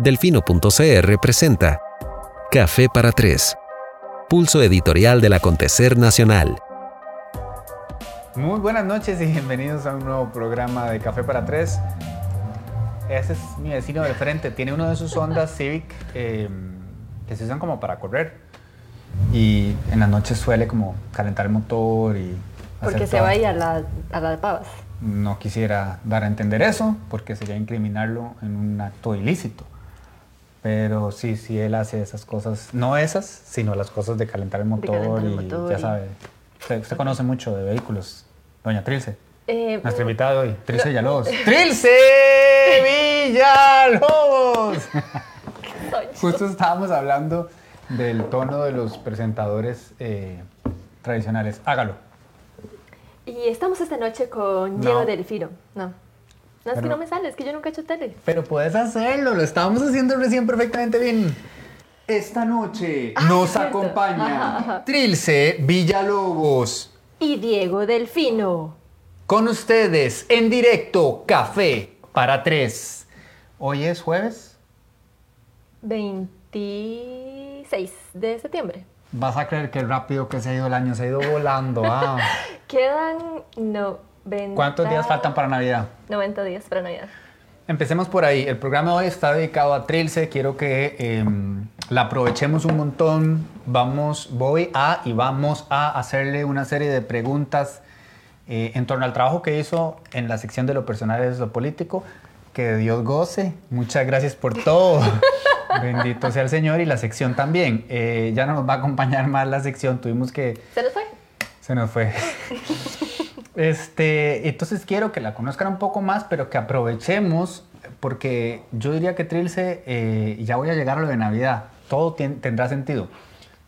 Delfino.cr presenta Café para Tres, pulso editorial del acontecer nacional. Muy buenas noches y bienvenidos a un nuevo programa de Café para Tres. Ese es mi vecino del frente, tiene uno de sus ondas Civic eh, que se usan como para correr y en las noches suele como calentar el motor y... Porque se va a ir a la, a la de pavas. No quisiera dar a entender eso porque sería incriminarlo en un acto ilícito. Pero sí, sí, él hace esas cosas, no esas, sino las cosas de calentar el motor, y ya sabe. Usted, conoce mucho de vehículos, doña Trilce. Eh, Nuestra invitada hoy, Trilce Villalobos. ¡Trilce Villalobos! Justo estábamos hablando del tono de los presentadores eh, tradicionales. Hágalo. Y estamos esta noche con Diego Delfino. No. No, es que no me sale, es que yo nunca he hecho tele. Pero puedes hacerlo, lo estábamos haciendo recién perfectamente bien. Esta noche ah, nos acompaña Trilce Villalobos. Y Diego Delfino. Con ustedes, en directo, Café para Tres. Hoy es jueves. 26 de septiembre. Vas a creer que rápido que se ha ido el año, se ha ido volando. Ah. Quedan 90. ¿Cuántos días faltan para Navidad? 90 días para Navidad. Empecemos por ahí. El programa de hoy está dedicado a Trilce. Quiero que em, la aprovechemos un montón. Vamos, voy a y vamos a hacerle una serie de preguntas eh, en torno al trabajo que hizo en la sección de lo personal es lo político. Que Dios goce. Muchas gracias por todo. Bendito sea el Señor y la sección también. Eh, ya no nos va a acompañar más la sección, tuvimos que... ¿Se nos fue? Se nos fue. Este, entonces quiero que la conozcan un poco más, pero que aprovechemos, porque yo diría que Trilce, eh, ya voy a llegar a lo de Navidad, todo tendrá sentido.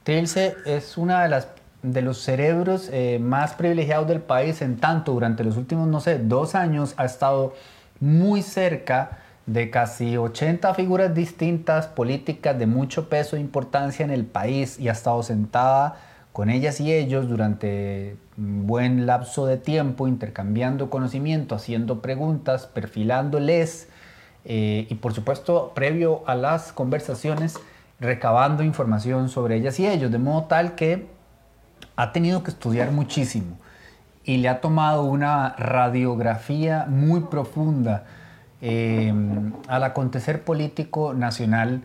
Trilce es una de las de los cerebros eh, más privilegiados del país, en tanto durante los últimos, no sé, dos años ha estado muy cerca de casi 80 figuras distintas, políticas de mucho peso e importancia en el país y ha estado sentada con ellas y ellos durante buen lapso de tiempo, intercambiando conocimiento, haciendo preguntas, perfilándoles eh, y por supuesto previo a las conversaciones recabando información sobre ellas y ellos, de modo tal que ha tenido que estudiar muchísimo y le ha tomado una radiografía muy profunda eh, al acontecer político nacional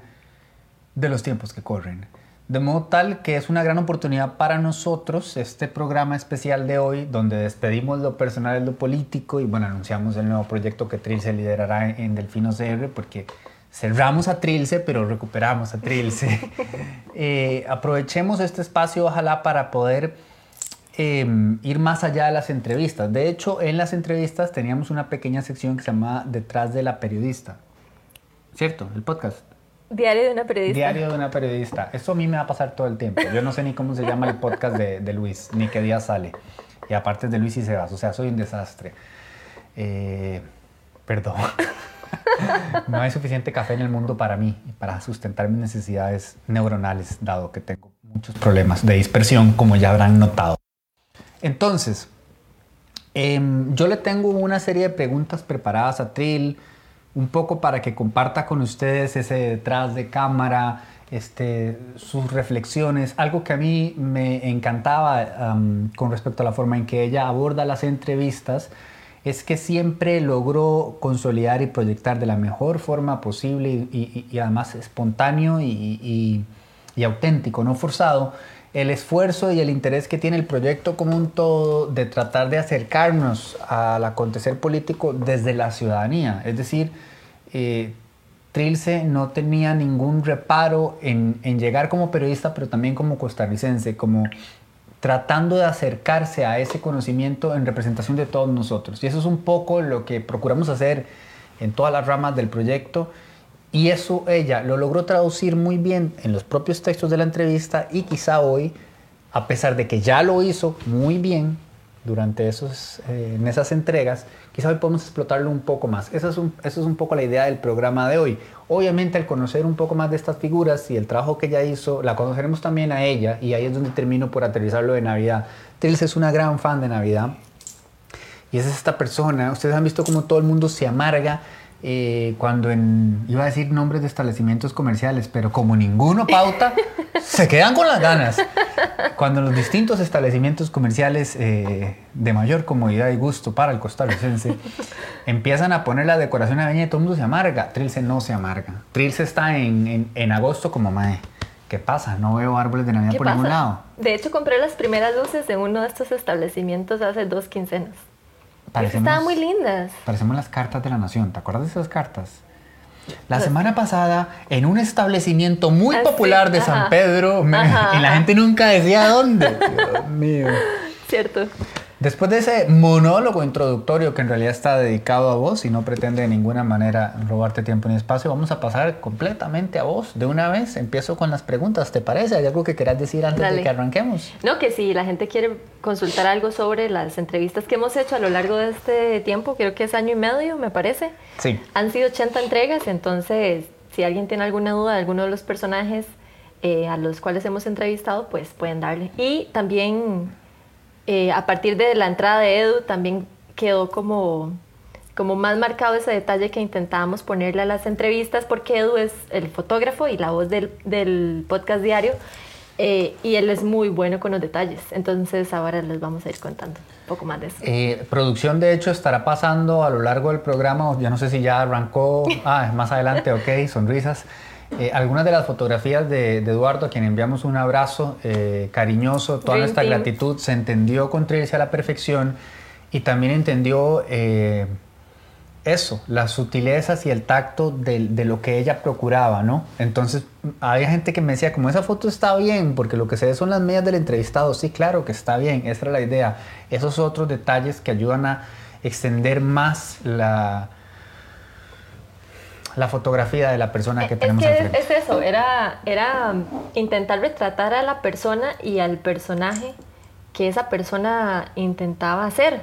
de los tiempos que corren. De modo tal que es una gran oportunidad para nosotros este programa especial de hoy, donde despedimos lo personal de lo político y bueno, anunciamos el nuevo proyecto que Trilce liderará en Delfino CR, porque cerramos a Trilce, pero recuperamos a Trilce. Eh, aprovechemos este espacio, ojalá, para poder Em, ir más allá de las entrevistas. De hecho, en las entrevistas teníamos una pequeña sección que se llama Detrás de la periodista. ¿Cierto? El podcast. Diario de una periodista. Diario de una periodista. Eso a mí me va a pasar todo el tiempo. Yo no sé ni cómo se llama el podcast de, Luis, ni qué día sale. Y aparte es de Luis y Sebas. O sea, soy un desastre. Eh, perdón. No hay suficiente café en el mundo para mí, para sustentar mis necesidades neuronales, dado que tengo muchos problemas de dispersión, como ya habrán notado. Entonces, em, yo le tengo una serie de preguntas preparadas a Trill, un poco para que comparta con ustedes ese detrás de cámara, este, sus reflexiones. Algo que a mí me encantaba con respecto a la forma en que ella aborda las entrevistas es que siempre logró consolidar y proyectar de la mejor forma posible y, además espontáneo y, y auténtico, no forzado, el esfuerzo y el interés que tiene el proyecto como un todo de tratar de acercarnos al acontecer político desde la ciudadanía. Es decir, eh, Trilce no tenía ningún reparo en, llegar como periodista, pero también como costarricense, como tratando de acercarse a ese conocimiento en representación de todos nosotros. Y eso es un poco lo que procuramos hacer en todas las ramas del proyecto y eso ella lo logró traducir muy bien en los propios textos de la entrevista y quizá hoy, a pesar de que ya lo hizo muy bien durante esos, eh, en esas entregas, quizá hoy podemos explotarlo un poco más. Esa es un, eso es un poco la idea del programa de hoy. Obviamente al conocer un poco más de estas figuras y el trabajo que ella hizo, la conoceremos también a ella y ahí es donde termino por aterrizarlo de Navidad. Trilce es una gran fan de Navidad y es esta persona, ustedes han visto cómo todo el mundo se amarga eh, cuando en, iba a decir nombres de establecimientos comerciales, pero como ninguno pauta, se quedan con las ganas. Cuando los distintos establecimientos comerciales eh, de mayor comodidad y gusto para el costarricense empiezan a poner la decoración navideña y todo el mundo se amarga, Trilce no se amarga. Trilce está en, en, en agosto como mae. ¿Qué pasa? No veo árboles de Navidad por ningún lado. De hecho, compré las primeras luces de uno de estos establecimientos hace dos quincenas. Estaban muy lindas. Parecemos las cartas de la nación. ¿Te acuerdas de esas cartas? La semana pasada, en un establecimiento muy ah, popular de San Pedro, y la gente nunca decía dónde. Dios mío. Cierto. Después de ese monólogo introductorio que en realidad está dedicado a vos y no pretende de ninguna manera robarte tiempo ni espacio, vamos a pasar completamente a vos. De una vez empiezo con las preguntas, ¿te parece? ¿Hay algo que quieras decir antes de que arranquemos? No, que si la gente quiere consultar algo sobre las entrevistas que hemos hecho a lo largo de este tiempo, creo que es año y medio, me parece. Sí. Han sido 80 entregas, entonces si alguien tiene alguna duda de alguno de los personajes eh, a los cuales hemos entrevistado, pues pueden darle. Y también eh, a partir de la entrada de Edu también quedó como, como más marcado ese detalle que intentábamos ponerle a las entrevistas porque Edu es el fotógrafo y la voz del, del podcast diario eh, y él es muy bueno con los detalles. Entonces ahora les vamos a ir contando un poco más de eso. Eh, producción de hecho estará pasando a lo largo del programa, ya no sé si ya arrancó, ah, más adelante, ok, sonrisas. Eh, algunas de las fotografías de, Eduardo, a quien enviamos un abrazo eh, cariñoso, toda nuestra gratitud, se entendió con Trilce a la perfección y también entendió eh, eso, las sutilezas y el tacto de, lo que ella procuraba, ¿no? Entonces, había gente que me decía, como esa foto está bien, porque lo que se ve son las medias del entrevistado. Sí, claro que está bien, esa era la idea. Esos otros detalles que ayudan a extender más la, la fotografía de la persona que tenemos es que Es eso, era, era intentar retratar a la persona y al personaje que esa persona intentaba hacer.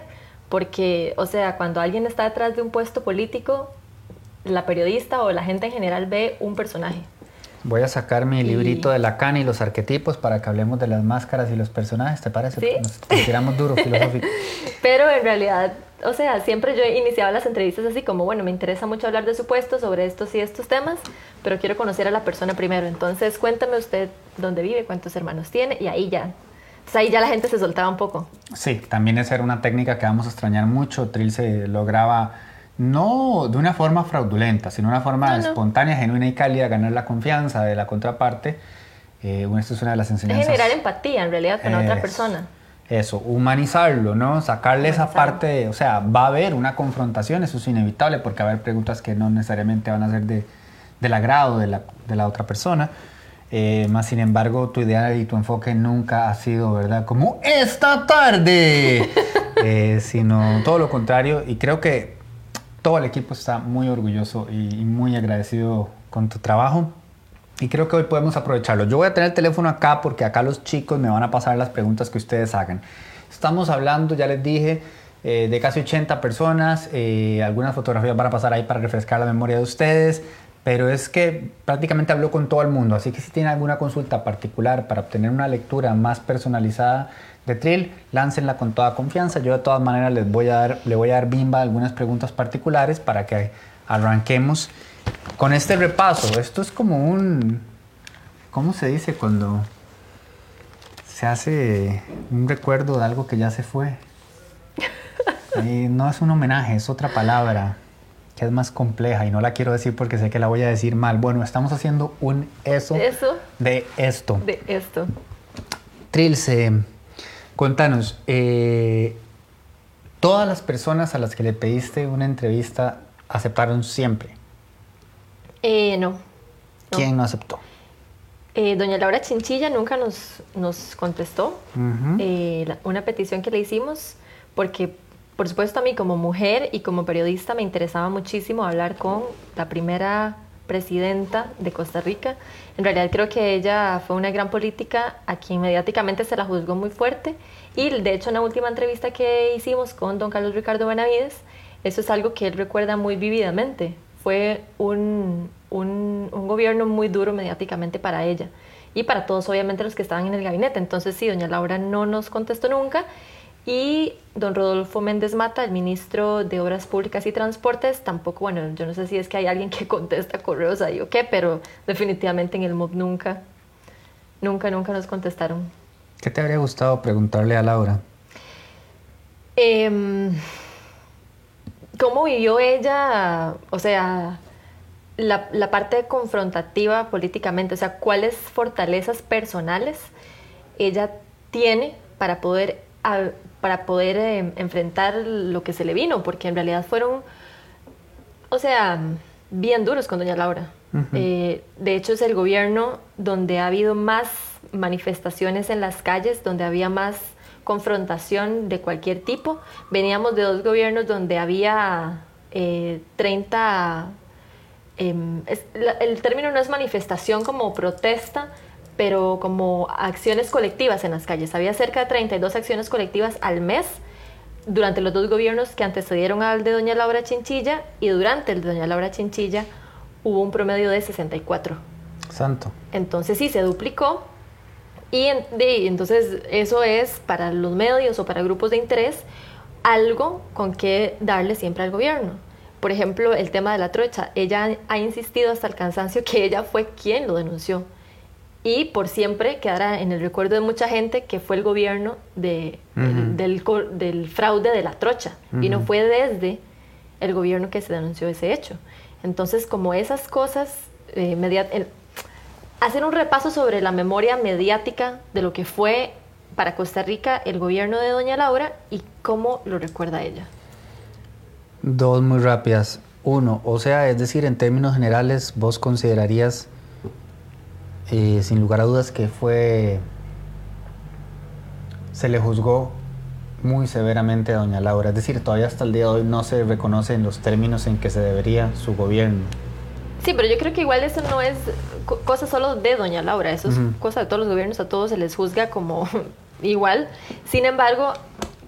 Porque, o sea, cuando alguien está detrás de un puesto político, la periodista o la gente en general ve un personaje. Voy a sacar mi librito de Lacan y los arquetipos para que hablemos de las máscaras y los personajes, ¿te parece? ¿Sí? Nos tiramos duro filosófico. Pero en realidad o sea, siempre yo iniciaba las entrevistas así como, bueno, me interesa mucho hablar de su puesto, sobre estos y estos temas, pero quiero conocer a la persona primero. Entonces, cuéntame usted dónde vive, cuántos hermanos tiene, y ahí ya. Entonces, ahí ya la gente se soltaba un poco. Sí, también esa era una técnica que vamos a extrañar mucho. Trill se lograba no de una forma fraudulenta, sino de una forma espontánea, genuina y cálida, ganar la confianza de la contraparte. Eh, esto es una de las enseñanzas. generar empatía, en realidad, con otra persona eso, humanizarlo, ¿no? Sacarle esa parte, o sea, va a haber una confrontación, eso es inevitable porque va a haber preguntas que no necesariamente van a ser de, del agrado de la, de la otra persona. Eh, más sin embargo, tu idea y tu enfoque nunca ha sido, ¿verdad? Como esta tarde, eh, sino todo lo contrario. Y creo que todo el equipo está muy orgulloso y muy agradecido con tu trabajo. Y creo que hoy podemos aprovecharlo. Yo voy a tener el teléfono acá porque acá los chicos me van a pasar las preguntas que ustedes hagan. Estamos hablando, ya les dije, eh, de casi 80 personas. Eh, algunas fotografías van a pasar ahí para refrescar la memoria de ustedes. Pero es que prácticamente habló con todo el mundo. Así que si tienen alguna consulta particular para obtener una lectura más personalizada de Trill, láncenla con toda confianza. Yo de todas maneras les voy a dar, le voy a dar bimba algunas preguntas particulares para que arranquemos con este repaso, esto es como un, ¿cómo se dice cuando se hace un recuerdo de algo que ya se fue? no es un homenaje, es otra palabra que es más compleja y no la quiero decir porque sé que la voy a decir mal. Bueno, estamos haciendo un eso, de esto. De esto. Trilce, contanos, eh, todas las personas a las que le pediste una entrevista aceptaron siempre. Eh, no, ¿Quién no aceptó? Eh, doña Laura Chinchilla nunca nos, nos contestó eh, una petición que le hicimos porque, por supuesto, a mí como mujer y como periodista me interesaba muchísimo hablar con la primera presidenta de Costa Rica. En realidad creo que ella fue una gran política a quien mediáticamente se la juzgó muy fuerte y de hecho en la última entrevista que hicimos con don Carlos Ricardo Benavides, eso es algo que él recuerda muy vividamente fue un, un, gobierno muy duro mediáticamente para ella y para todos, obviamente, los que estaban en el gabinete. Entonces, sí, doña Laura no nos contestó nunca. Y don Rodolfo Méndez Mata, el ministro de Obras Públicas y Transportes, tampoco, bueno, yo no sé si es que hay alguien que contesta correos ahí o qué, pero definitivamente en el MOB nunca, nunca, nunca nos contestaron. ¿Qué te habría gustado preguntarle a Laura? Em, ¿Cómo vivió ella, o sea, la, la, parte confrontativa políticamente? O sea, ¿cuáles fortalezas personales ella tiene para poder para poder eh, enfrentar lo que se le vino, porque en realidad fueron, o sea, bien duros con doña Laura. Eh, de hecho, es el gobierno donde ha habido más manifestaciones en las calles, donde había más confrontación de cualquier tipo. Veníamos de dos gobiernos donde había 30... Eh, em, el término no es manifestación como protesta, pero como acciones colectivas en las calles. Había cerca de 32 acciones colectivas al mes durante los dos gobiernos que antecedieron al de doña Laura Chinchilla y durante el de doña Laura Chinchilla hubo un promedio de 64. Santo. Entonces sí, se duplicó y, entonces eso es para los medios o para grupos de interés algo con que darle siempre al gobierno. Por ejemplo, el tema de la trocha. Ella ha insistido hasta el cansancio que ella fue quien lo denunció y por siempre quedará en el recuerdo de mucha gente que fue el gobierno de, del, del, fraude de la trocha y no fue desde el gobierno que se denunció ese hecho. Entonces, como esas cosas, eh, hacer un repaso sobre la memoria mediática de lo que fue para Costa Rica el gobierno de Doña Laura y cómo lo recuerda ella. Dos muy rápidas. Uno, o sea, es decir, en términos generales, vos considerarías eh, sin lugar a dudas que fue, se le juzgó muy severamente a doña Laura. Es decir, todavía hasta el día de hoy no se reconoce en los términos en que se debería su gobierno. Sí, pero yo creo que igual eso no es cosa solo de doña Laura, eso es cosa de todos los gobiernos, a todos se les juzga como igual. Sin embargo,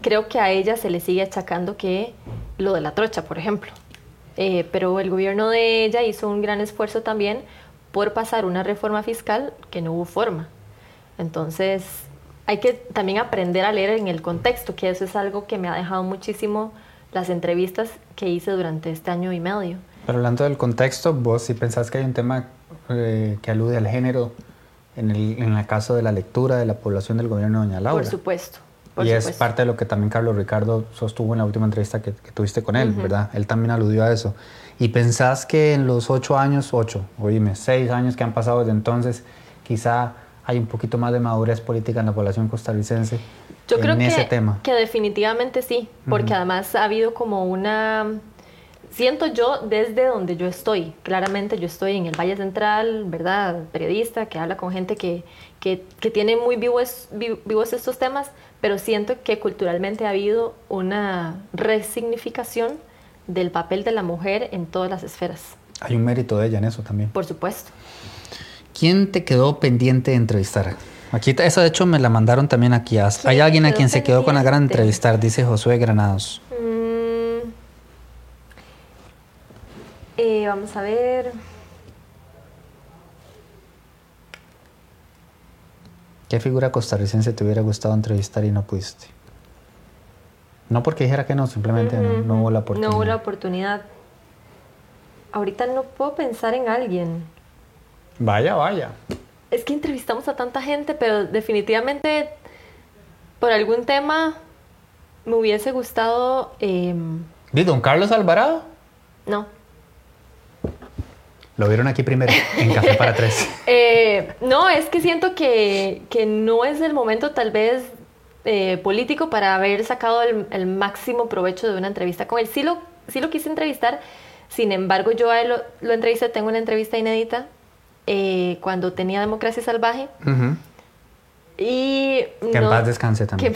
creo que a ella se le sigue achacando que lo de la trocha, por ejemplo. Eh, pero el gobierno de ella hizo un gran esfuerzo también por pasar una reforma fiscal que no hubo forma. Entonces, hay que también aprender a leer en el contexto, que eso es algo que me ha dejado muchísimo las entrevistas que hice durante este año y medio. Pero hablando del contexto, vos si pensás que hay un tema eh, que alude al género en el, en el caso de la lectura de la población del gobierno de Doña Laura. Por supuesto. y es parte de lo que también Carlos Ricardo sostuvo en la última entrevista que, tuviste con él, ¿verdad? Él también aludió a eso. ¿Y pensás que en los ocho años, ocho, oíme, seis años que han pasado desde entonces, quizá hay un poquito más de madurez política en la población costarricense Yo creo que, ese tema? que definitivamente sí, porque además ha habido como una... Siento yo desde donde yo estoy, claramente yo estoy en el Valle Central, ¿verdad? Periodista que habla con gente que, que, que tiene muy vivos, vivos estos temas, pero siento que culturalmente ha habido una resignificación del papel de la mujer en todas las esferas. Hay un mérito de ella en eso también. Por supuesto. ¿Quién te quedó pendiente de entrevistar? Aquí, eso de hecho me la mandaron también aquí. Hay alguien a quien se quedó con la gran entrevistar, dice Josué Granados. Mm. Eh, vamos a ver. ¿Qué figura costarricense te hubiera gustado entrevistar y no pudiste? No porque dijera que no, simplemente no, hubo la oportunidad. No hubo la oportunidad. Ahorita no puedo pensar en alguien. Vaya, vaya. Es que entrevistamos a tanta gente, pero definitivamente por algún tema me hubiese gustado... Eh... don Carlos Alvarado? No. Lo vieron aquí primero, en Café para Tres. Eh, no, es que siento que, que no es el momento tal vez eh, político para haber sacado el, máximo provecho de una entrevista con él. Sí lo, sí lo quise entrevistar, sin embargo yo a él lo, lo entrevisté, tengo una entrevista inédita eh, cuando tenía Democracia Salvaje. Y que en paz descanse también.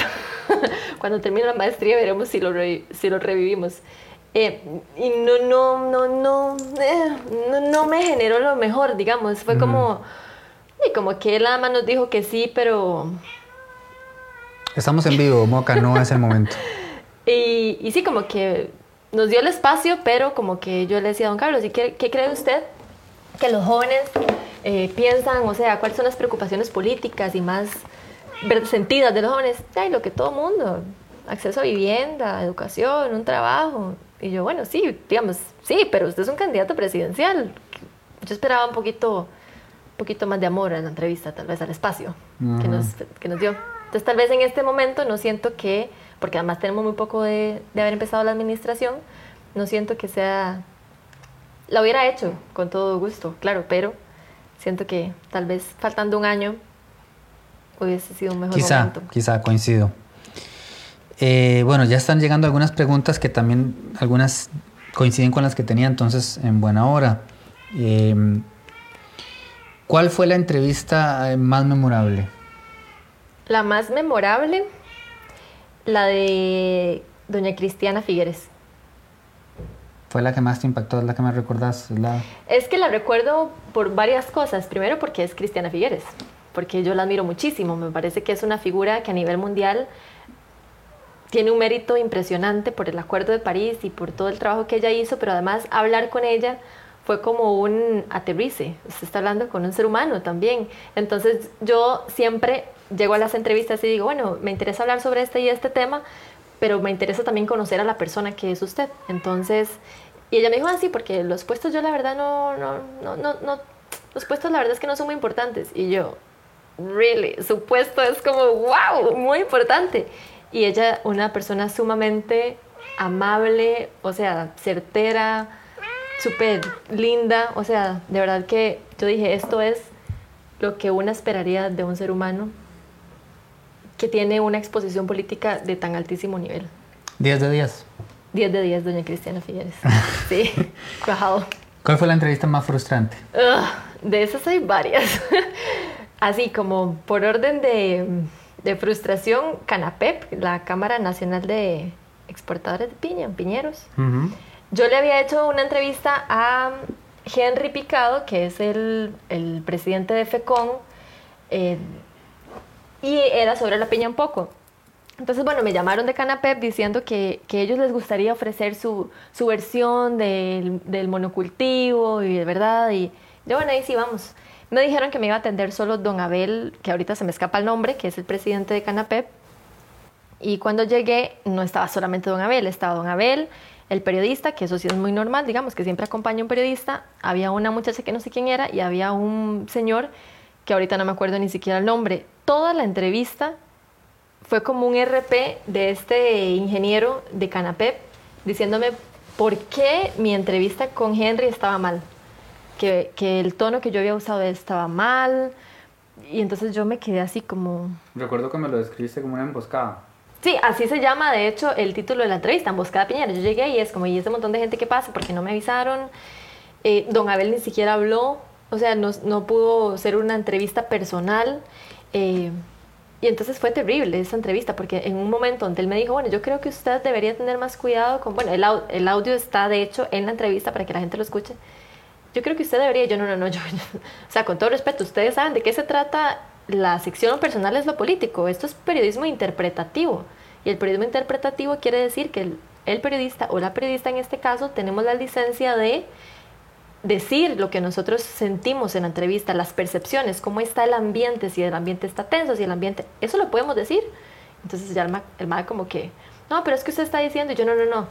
cuando termine la maestría veremos si lo, si lo revivimos. Eh, y no, no, no, no, no, no, me generó lo mejor, digamos. Fue como, y como que él nada más nos dijo que sí, pero Estamos en vivo, Moca, no es el momento. y, y, sí, como que nos dio el espacio, pero como que yo le decía a don Carlos, ¿y qué, cree usted que los jóvenes eh, piensan? O sea, ¿cuáles son las preocupaciones políticas y más sentidas de los jóvenes? Ay, lo que todo mundo. acceso a vivienda, educación, un trabajo. Y yo, bueno, sí, digamos, sí, pero usted es un candidato presidencial. Yo esperaba un poquito, un poquito más de amor en la entrevista, tal vez al espacio que, nos, que nos dio. Entonces, tal vez en este momento no siento que, porque además tenemos muy poco de, de haber empezado la administración, no siento que sea... La hubiera hecho con todo gusto, claro, pero siento que tal vez faltando un año hubiese sido un mejor quizá, momento. Quizá, coincido. Eh, bueno, ya están llegando algunas preguntas que también algunas coinciden con las que tenía entonces en buena hora. Eh, ¿Cuál fue la entrevista eh, más memorable? La más memorable, la de doña Cristiana Figueres. ¿Fue la que más te impactó? ¿Es la que más recordás? ¿Es, la... es que la recuerdo por varias cosas. Primero porque es Cristiana Figueres, porque yo la admiro muchísimo. Me parece que es una figura que a nivel mundial tiene un mérito impresionante por el Acuerdo de París y por todo el trabajo que ella hizo, pero además hablar con ella fue como un aterrice. Usted está hablando con un ser humano también. Entonces yo siempre llego a las entrevistas y digo, bueno, me interesa hablar sobre este y este tema, pero me interesa también conocer a la persona que es usted. Entonces, y ella me dijo así, porque los puestos yo la verdad no, no, no, no, no, los puestos la verdad es que no son muy importantes. Y yo, really, su puesto es como, wow, muy importante. Y ella, una persona sumamente amable, o sea, certera, súper linda, o sea, de verdad que yo dije, esto es lo que una esperaría de un ser humano que tiene una exposición política de tan altísimo nivel. 10 de 10. 10 de 10, doña Cristiana Figueres. Sí, cuajado. ¿Cuál fue la entrevista más frustrante? Uh, de esas hay varias. Así como por orden de, de, frustración, Canapep, la Cámara Nacional de Exportadores de Piña, Piñeros. Uh -huh. Yo le había hecho una entrevista a Henry Picado, que es el, el presidente de FECON, eh, y era sobre la piña un poco. Entonces, bueno, me llamaron de Canapep diciendo que, que ellos les gustaría ofrecer su, su versión del, del, monocultivo y de verdad. Y yo, bueno, ahí sí vamos. Me dijeron que me iba a atender solo don Abel, que ahorita se me escapa el nombre, que es el presidente de Canapep. Y cuando llegué, no estaba solamente don Abel, estaba don Abel, el periodista, que eso sí es muy normal, digamos, que siempre acompaña a un periodista. Había una muchacha que no sé quién era y había un señor que ahorita no me acuerdo ni siquiera el nombre. Toda la entrevista fue como un RP de este ingeniero de Canapep diciéndome por qué mi entrevista con Henry estaba mal, que, que, el tono que yo había usado estaba mal, y entonces yo me quedé así como... Recuerdo que me lo describiste como una emboscada. Sí, así se llama de hecho el título de la entrevista, Emboscada Piñera. Yo llegué y es como, ¿y ese montón de gente que pasa? Porque no me avisaron. Eh, don Abel ni siquiera habló, o sea, no, no pudo ser una entrevista personal. Eh, y entonces fue terrible esa entrevista, porque en un momento donde él me dijo, bueno, yo creo que usted debería tener más cuidado con, bueno, el, el audio está de hecho en la entrevista para que la gente lo escuche. Yo creo que usted debería, yo no, no, no, yo, o sea, con todo respeto, ustedes saben de qué se trata la sección personal es lo político, esto es periodismo interpretativo. Y el periodismo interpretativo quiere decir que el, el periodista o la periodista en este caso tenemos la licencia de decir lo que nosotros sentimos en la entrevista, las percepciones, cómo está el ambiente, si el ambiente está tenso, si el ambiente, eso lo podemos decir. Entonces ya el MAC, el MAC como que, no, pero es que usted está diciendo, y yo no, no, no,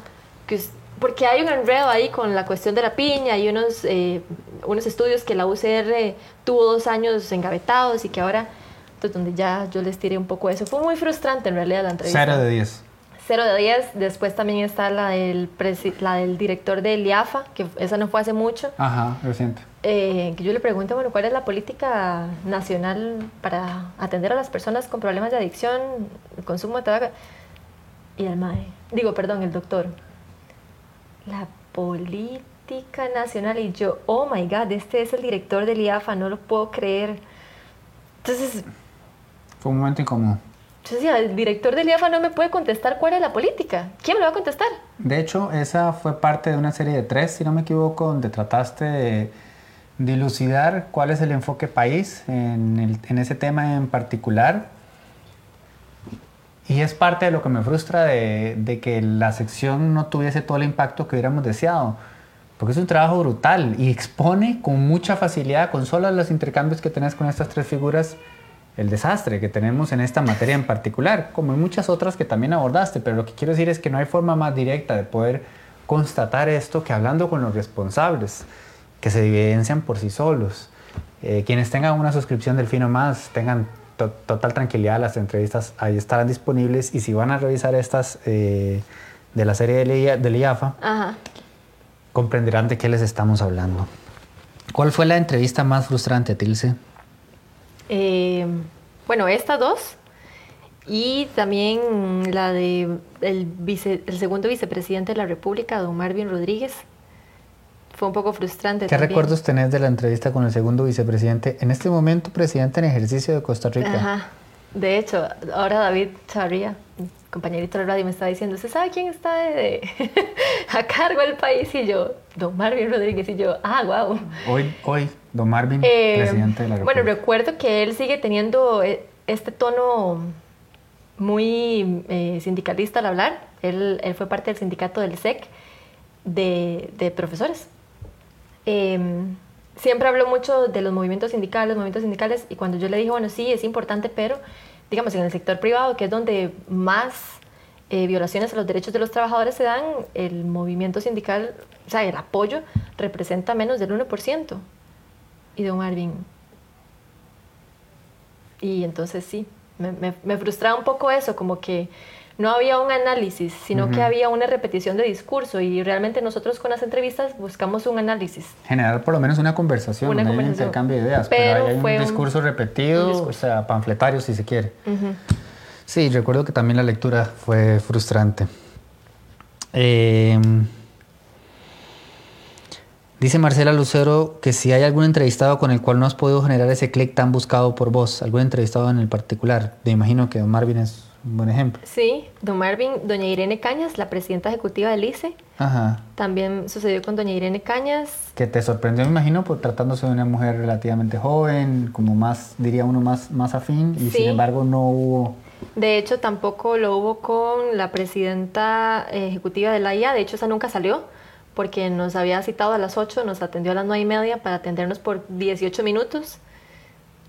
que, porque hay un enredo ahí con la cuestión de la piña, hay unos, eh, unos estudios que la UCR tuvo dos años engavetados y que ahora, entonces donde ya yo les tiré un poco eso, fue muy frustrante en realidad la entrevista. Cero de 10. 0 de 10. Después también está la del, la del director del IAFA, que esa no fue hace mucho. Ajá, reciente. Eh, que yo le pregunto, bueno, ¿cuál es la política nacional para atender a las personas con problemas de adicción, consumo de tabaco? Y el MAE, digo, perdón, el doctor. La política nacional. Y yo, oh my God, este es el director del IAFA, no lo puedo creer. Entonces... Fue un momento incómodo. Entonces, ya, el director del IAFA no me puede contestar cuál es la política. ¿Quién me lo va a contestar? De hecho, esa fue parte de una serie de tres, si no me equivoco, donde trataste de dilucidar cuál es el enfoque país en, el, en ese tema en particular. Y es parte de lo que me frustra de, que la sección no tuviese todo el impacto que hubiéramos deseado. Porque es un trabajo brutal y expone con mucha facilidad, con solo los intercambios que tenés con estas tres figuras, el desastre que tenemos en esta materia en particular, como en muchas otras que también abordaste, pero lo que quiero decir es que no hay forma más directa de poder constatar esto que hablando con los responsables, que se evidencian por sí solos. Eh, quienes tengan una suscripción del Fino Más, tengan total tranquilidad, las entrevistas ahí estarán disponibles y si van a revisar estas eh, de la serie del IAFA, comprenderán de qué les estamos hablando. ¿Cuál fue la entrevista más frustrante, Tilce? Eh, bueno, estas dos y también la de el, el segundo vicepresidente de la República, don Marvin Rodríguez. Fue un poco frustrante. ¿Qué recuerdos tenés de la entrevista con el segundo vicepresidente, en este momento presidente en ejercicio de Costa Rica? Ajá. De hecho, ahora David Charría, compañerito de radio, me estaba diciendo, ¿usted sabe quién está de, a cargo del país? Y yo, don Marvin Rodríguez, y yo, ah, wow. Hoy, hoy, don Marvin, eh, presidente de la República. Bueno, recuerdo que él sigue teniendo eh, este tono muy eh, sindicalista al hablar. Él, él, fue parte del sindicato del SEC de, de profesores. Em, siempre habló mucho de los movimientos sindicales, movimientos sindicales, y cuando yo le dije, bueno, sí, es importante, pero digamos, en el sector privado, que es donde más eh, violaciones a los derechos de los trabajadores se dan, el movimiento sindical, o sea, el apoyo representa menos del 1%. Y don Marvin. Y entonces sí, me, me, me frustraba un poco eso, como que no había un análisis, sino que había una repetición de discurso y realmente nosotros con las entrevistas buscamos un análisis. Generar por lo menos una conversación, una un intercambio de ideas, pero, hay un discurso repetido, o sea, panfletario si se quiere. Sí, recuerdo que también la lectura fue frustrante. Em, dice Marcela Lucero que si hay algún entrevistado con el cual no has podido generar ese clic tan buscado por vos, algún entrevistado en el particular. Me imagino que Don Marvin es un buen ejemplo. Sí, don Marvin, doña Irene Cañas, la presidenta ejecutiva del ICE. Ajá. También sucedió con doña Irene Cañas. Que te sorprendió, me imagino, por tratándose de una mujer relativamente joven, como más, diría uno, más, más afín, y sin embargo no hubo... De hecho, tampoco lo hubo con la presidenta ejecutiva de la IA, de hecho esa nunca salió, porque nos había citado a las 8, nos atendió a las 9 y media para atendernos por 18 minutos,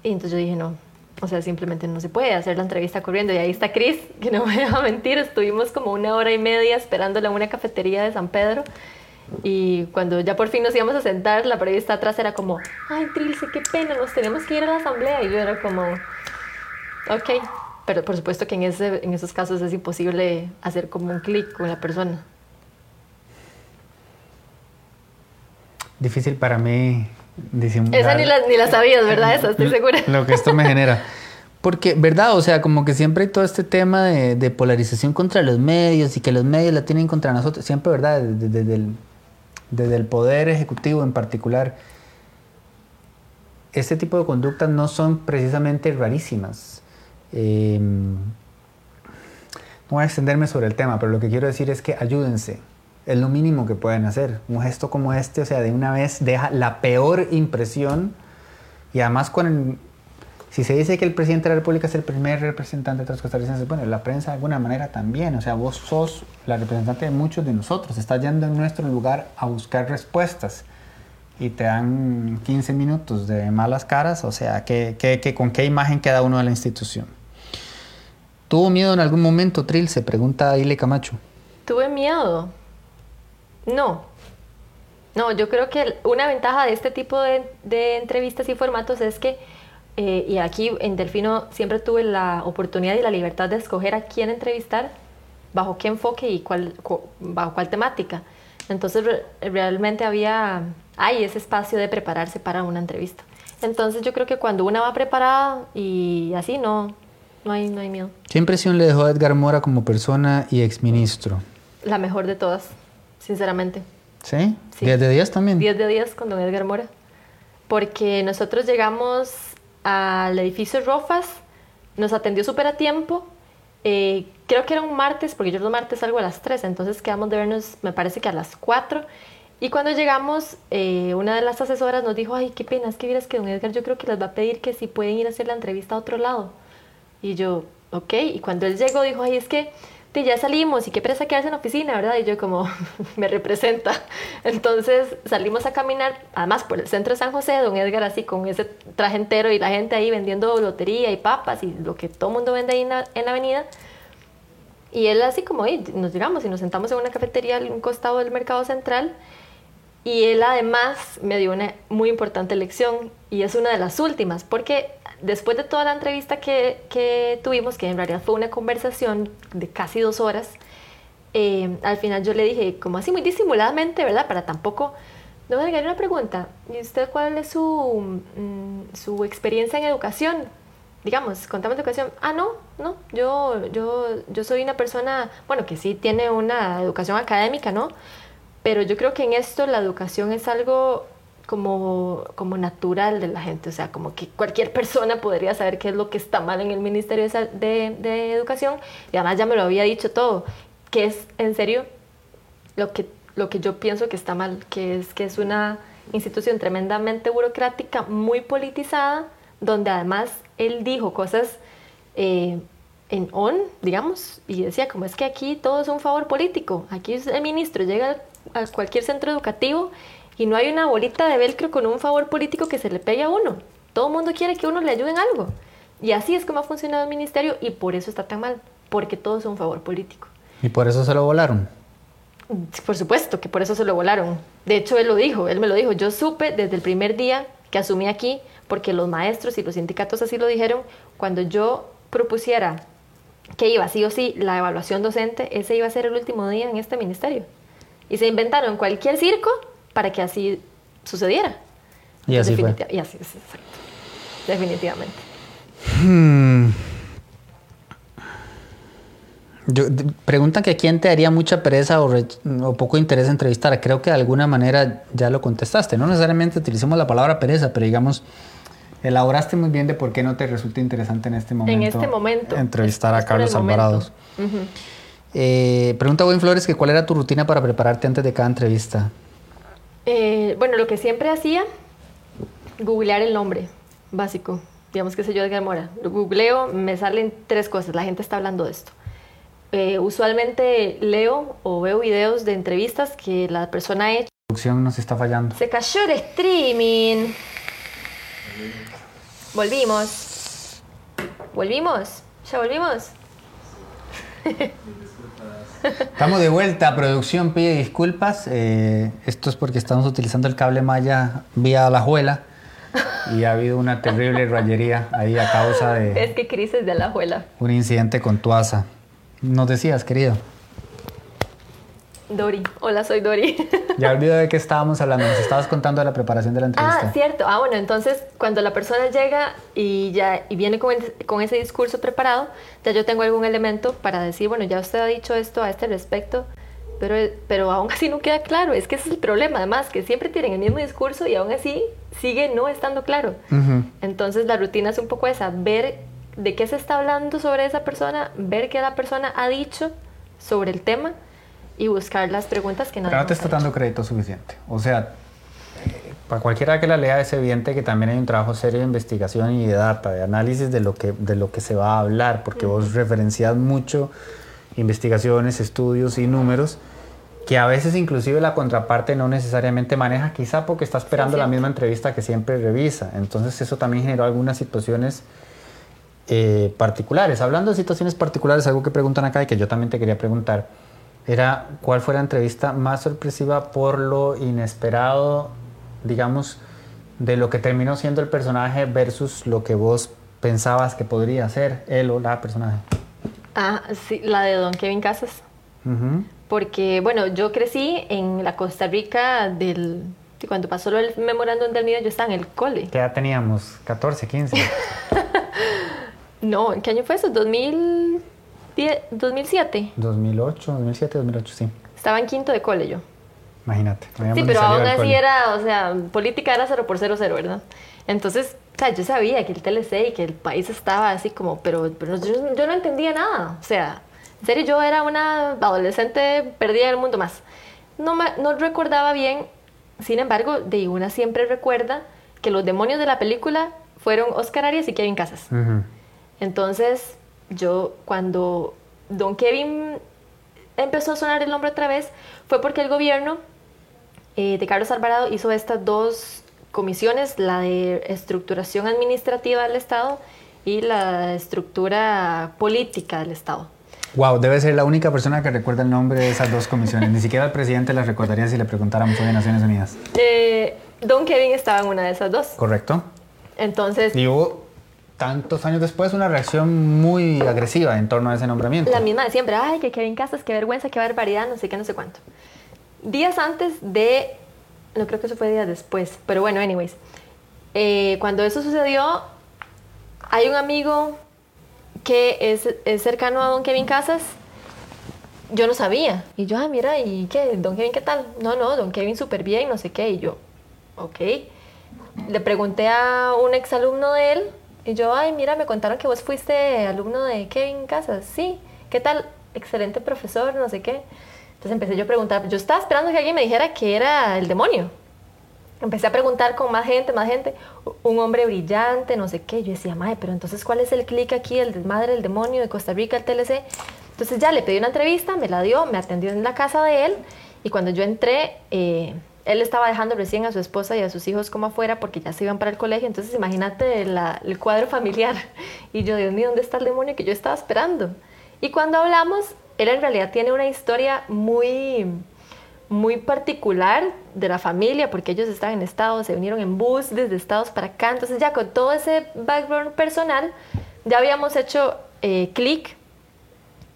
y entonces yo dije, no, o sea, simplemente no se puede hacer la entrevista corriendo. Y ahí está Cris, que no me va a mentir, estuvimos como una hora y media esperándola en una cafetería de San Pedro. Y cuando ya por fin nos íbamos a sentar, la periodista atrás era como, ay, Trilce, qué pena, nos tenemos que ir a la asamblea. Y yo era como, ok. Pero por supuesto que en, ese, en esos casos es imposible hacer como un clic con la persona. Difícil para mí esa ni la, ni la sabías, ¿verdad? Esa, estoy segura. Lo que esto me genera. Porque, ¿verdad? O sea, como que siempre hay todo este tema de, polarización contra los medios y que los medios la tienen contra nosotros. Siempre, ¿verdad? Desde, el, desde el poder ejecutivo en particular. Este tipo de conductas no son precisamente rarísimas. Em, no voy a extenderme sobre el tema, pero lo que quiero decir es que ayúdense es lo mínimo que pueden hacer. Un gesto como este, o sea, de una vez deja la peor impresión y además con si se dice que el presidente de la República es el primer representante costarricenses, bueno, la prensa de alguna manera también, o sea, vos sos la representante de muchos de nosotros, estás yendo en nuestro lugar a buscar respuestas y te dan 15 minutos de malas caras, o sea, ¿qué, con qué imagen queda uno de la institución? ¿Tuvo miedo en algún momento, Trill? Se pregunta Ile Camacho. Tuve miedo, no. No, yo creo que una ventaja de este tipo de, entrevistas y formatos es que, eh, y aquí en Delfino siempre tuve la oportunidad y la libertad de escoger a quién entrevistar, bajo qué enfoque y cuál, bajo cuál temática. Entonces realmente había, hay ese espacio de prepararse para una entrevista. Entonces yo creo que cuando una va preparada y así, no, no, hay, no hay miedo. ¿Qué impresión le dejó a Edgar Mora como persona y exministro? La mejor de todas sinceramente. ¿Sí? sí. ¿10 de 10 también? 10 de 10 con don Edgar Mora. Porque nosotros llegamos al edificio Rofas, nos atendió súper a tiempo. Eh, creo que era un martes, porque yo los martes salgo a las 3, entonces quedamos de vernos, me parece que a las 4. Y cuando llegamos, eh, una de las asesoras nos dijo, ay, qué pena, es que vieras que don Edgar yo creo que les va a pedir que si pueden ir a hacer la entrevista a otro lado. Y yo, ok. Y cuando él llegó, dijo, ay, es que sí, ya salimos y qué presa quedarse en la oficina, ¿verdad? Y yo como, me representa. Entonces salimos a caminar, además por el centro de San José, don Edgar así con ese traje entero y la gente ahí vendiendo lotería y papas y lo que todo mundo vende ahí en la, en la avenida. Y él así como, ahí nos llegamos y nos sentamos en una cafetería al un costado del mercado central. Y él además me dio una muy importante lección y es una de las últimas, porque después de toda la entrevista que, que, tuvimos, que en realidad fue una conversación de casi dos horas, eh, al final yo le dije, como así muy disimuladamente, ¿verdad? Para tampoco... No me una pregunta. ¿Y usted cuál es su, mm, su experiencia en educación? Digamos, contamos de educación. Ah, no, no. Yo, yo, yo soy una persona, bueno, que sí tiene una educación académica, ¿no? Pero yo creo que en esto la educación es algo como, como natural de la gente, o sea, como que cualquier persona podría saber qué es lo que está mal en el Ministerio de, de, Educación. Y además ya me lo había dicho todo, que es en serio lo que, lo que yo pienso que está mal, que es que es una institución tremendamente burocrática, muy politizada, donde además él dijo cosas eh, en on, digamos, y decía como es que aquí todo es un favor político, aquí el ministro llega a cualquier centro educativo y no hay una bolita de velcro con un favor político que se le pegue a uno. Todo el mundo quiere que uno le ayude en algo. Y así es como ha funcionado el ministerio y por eso está tan mal, porque todo es un favor político. ¿Y por eso se lo volaron? Por supuesto que por eso se lo volaron. De hecho, él lo dijo, él me lo dijo. Yo supe desde el primer día que asumí aquí, porque los maestros y los sindicatos así lo dijeron, cuando yo propusiera que iba sí o sí la evaluación docente, ese iba a ser el último día en este ministerio. Y se inventaron cualquier circo para que así sucediera. Y así fue. Y así es, exacto. Definitivamente. Hmm. preguntan que quién te daría mucha pereza o, o, poco interés entrevistar. Creo que de alguna manera ya lo contestaste. No necesariamente utilicemos la palabra pereza, pero digamos, elaboraste muy bien de por qué no te resulta interesante en este momento. En este momento. Entrevistar a Carlos Alvarados. Eh, pregunta Wayne Flores que cuál era tu rutina para prepararte antes de cada entrevista. Eh, bueno, lo que siempre hacía, googlear el nombre básico. Digamos que sé yo de Mora. Lo googleo, me salen tres cosas. La gente está hablando de esto. Eh, usualmente leo o veo videos de entrevistas que la persona ha hecho. La producción nos está fallando. Se cayó el streaming. Volvimos. ¿Volvimos? ¿Ya volvimos? Estamos de vuelta, producción pide disculpas. Eh, esto es porque estamos utilizando el cable malla vía la juela y ha habido una terrible rayería ahí a causa de... Es que crisis de la juela. Un incidente con Tuasa. Nos decías, querido. Dori, hola, soy Dori. Ya olvidé de qué estábamos hablando, nos estabas contando de la preparación de la entrevista. Ah, cierto. Ah, bueno, entonces cuando la persona llega y ya y viene con, con ese discurso preparado, ya yo tengo algún elemento para decir, bueno, ya usted ha dicho esto a este respecto, pero, pero aún así no queda claro. Es que ese es el problema, además, que siempre tienen el mismo discurso y aún así sigue no estando claro. Entonces la rutina es un poco esa, ver de qué se está hablando sobre esa persona, ver qué la persona ha dicho sobre el tema y buscar las preguntas que nadie Pero no te está dando crédito suficiente. O sea, para cualquiera que la lea es evidente que también hay un trabajo serio de investigación y de data, de análisis de lo que, de lo que se va a hablar, porque vos referencias mucho investigaciones, estudios y números que a veces inclusive la contraparte no necesariamente maneja, quizá porque está esperando la misma entrevista que siempre revisa. Entonces eso también generó algunas situaciones eh, particulares. Hablando de situaciones particulares, algo que preguntan acá y que yo también te quería preguntar era cuál fue la entrevista más sorpresiva por lo inesperado, digamos, de lo que terminó siendo el personaje versus lo que vos pensabas que podría ser él o la personaje. Ah, sí, la de Don Kevin Casas. Porque, bueno, yo crecí en la Costa Rica del... Cuando pasó el memorándum del nido, yo estaba en el cole. ¿Qué edad teníamos? ¿14, 15? no, ¿en qué año fue eso? ¿2000? 2007. 2008, 2007, 2008, sí. Estaba en quinto de cole yo. Imagínate. Sí, pero aún así era, o sea, política era cero por cero cero, ¿verdad? Entonces, o sea, yo sabía que el TLC y que el país estaba así como, pero, pero yo, yo, no entendía nada. O sea, en serio, yo era una adolescente perdida en el mundo más. No, no recordaba bien, sin embargo, de una siempre recuerda que los demonios de la película fueron Oscar Arias y Kevin Casas. Entonces, yo cuando don Kevin empezó a sonar el nombre otra vez fue porque el gobierno eh, de Carlos Alvarado hizo estas dos comisiones, la de estructuración administrativa del Estado y la estructura política del Estado. Wow, debe ser la única persona que recuerda el nombre de esas dos comisiones. Ni siquiera el presidente las recordaría si le preguntáramos en Naciones Unidas. Eh, Don Kevin estaba en una de esas dos. Correcto. Entonces. Y hubo tantos años después una reacción muy agresiva en torno a ese nombramiento. La misma de siempre. Ay, que Kevin Casas, qué vergüenza, qué barbaridad, no sé qué, no sé cuánto. Días antes de. No creo que eso fue días después. Pero bueno, anyways. Eh, cuando eso sucedió, hay un amigo que es, cercano a don Kevin Casas, yo no sabía. Y yo, ah, mira, ¿y qué? ¿Don Kevin qué tal? No, no, don Kevin súper bien, no sé qué. Y yo, ok. Le pregunté a un exalumno de él y yo, ay, mira, me contaron que vos fuiste alumno de Kevin Casas. Sí, ¿qué tal? Excelente profesor, no sé qué. Entonces empecé yo a preguntar, yo estaba esperando que alguien me dijera que era el demonio empecé a preguntar con más gente, más gente, un hombre brillante, no sé qué. Yo decía, madre, pero entonces, ¿cuál es el clic aquí, el madre, el demonio de Costa Rica, el TLC? Entonces ya le pedí una entrevista, me la dio, me atendió en la casa de él y cuando yo entré, eh, él estaba dejando recién a su esposa y a sus hijos como afuera porque ya se iban para el colegio. Entonces imagínate el cuadro familiar. Y yo, Dios mío, ¿dónde está el demonio que yo estaba esperando? Y cuando hablamos, él en realidad tiene una historia muy muy particular de la familia, porque ellos estaban en Estados, se vinieron en bus desde Estados para acá, entonces ya con todo ese background personal, ya habíamos hecho eh, clic.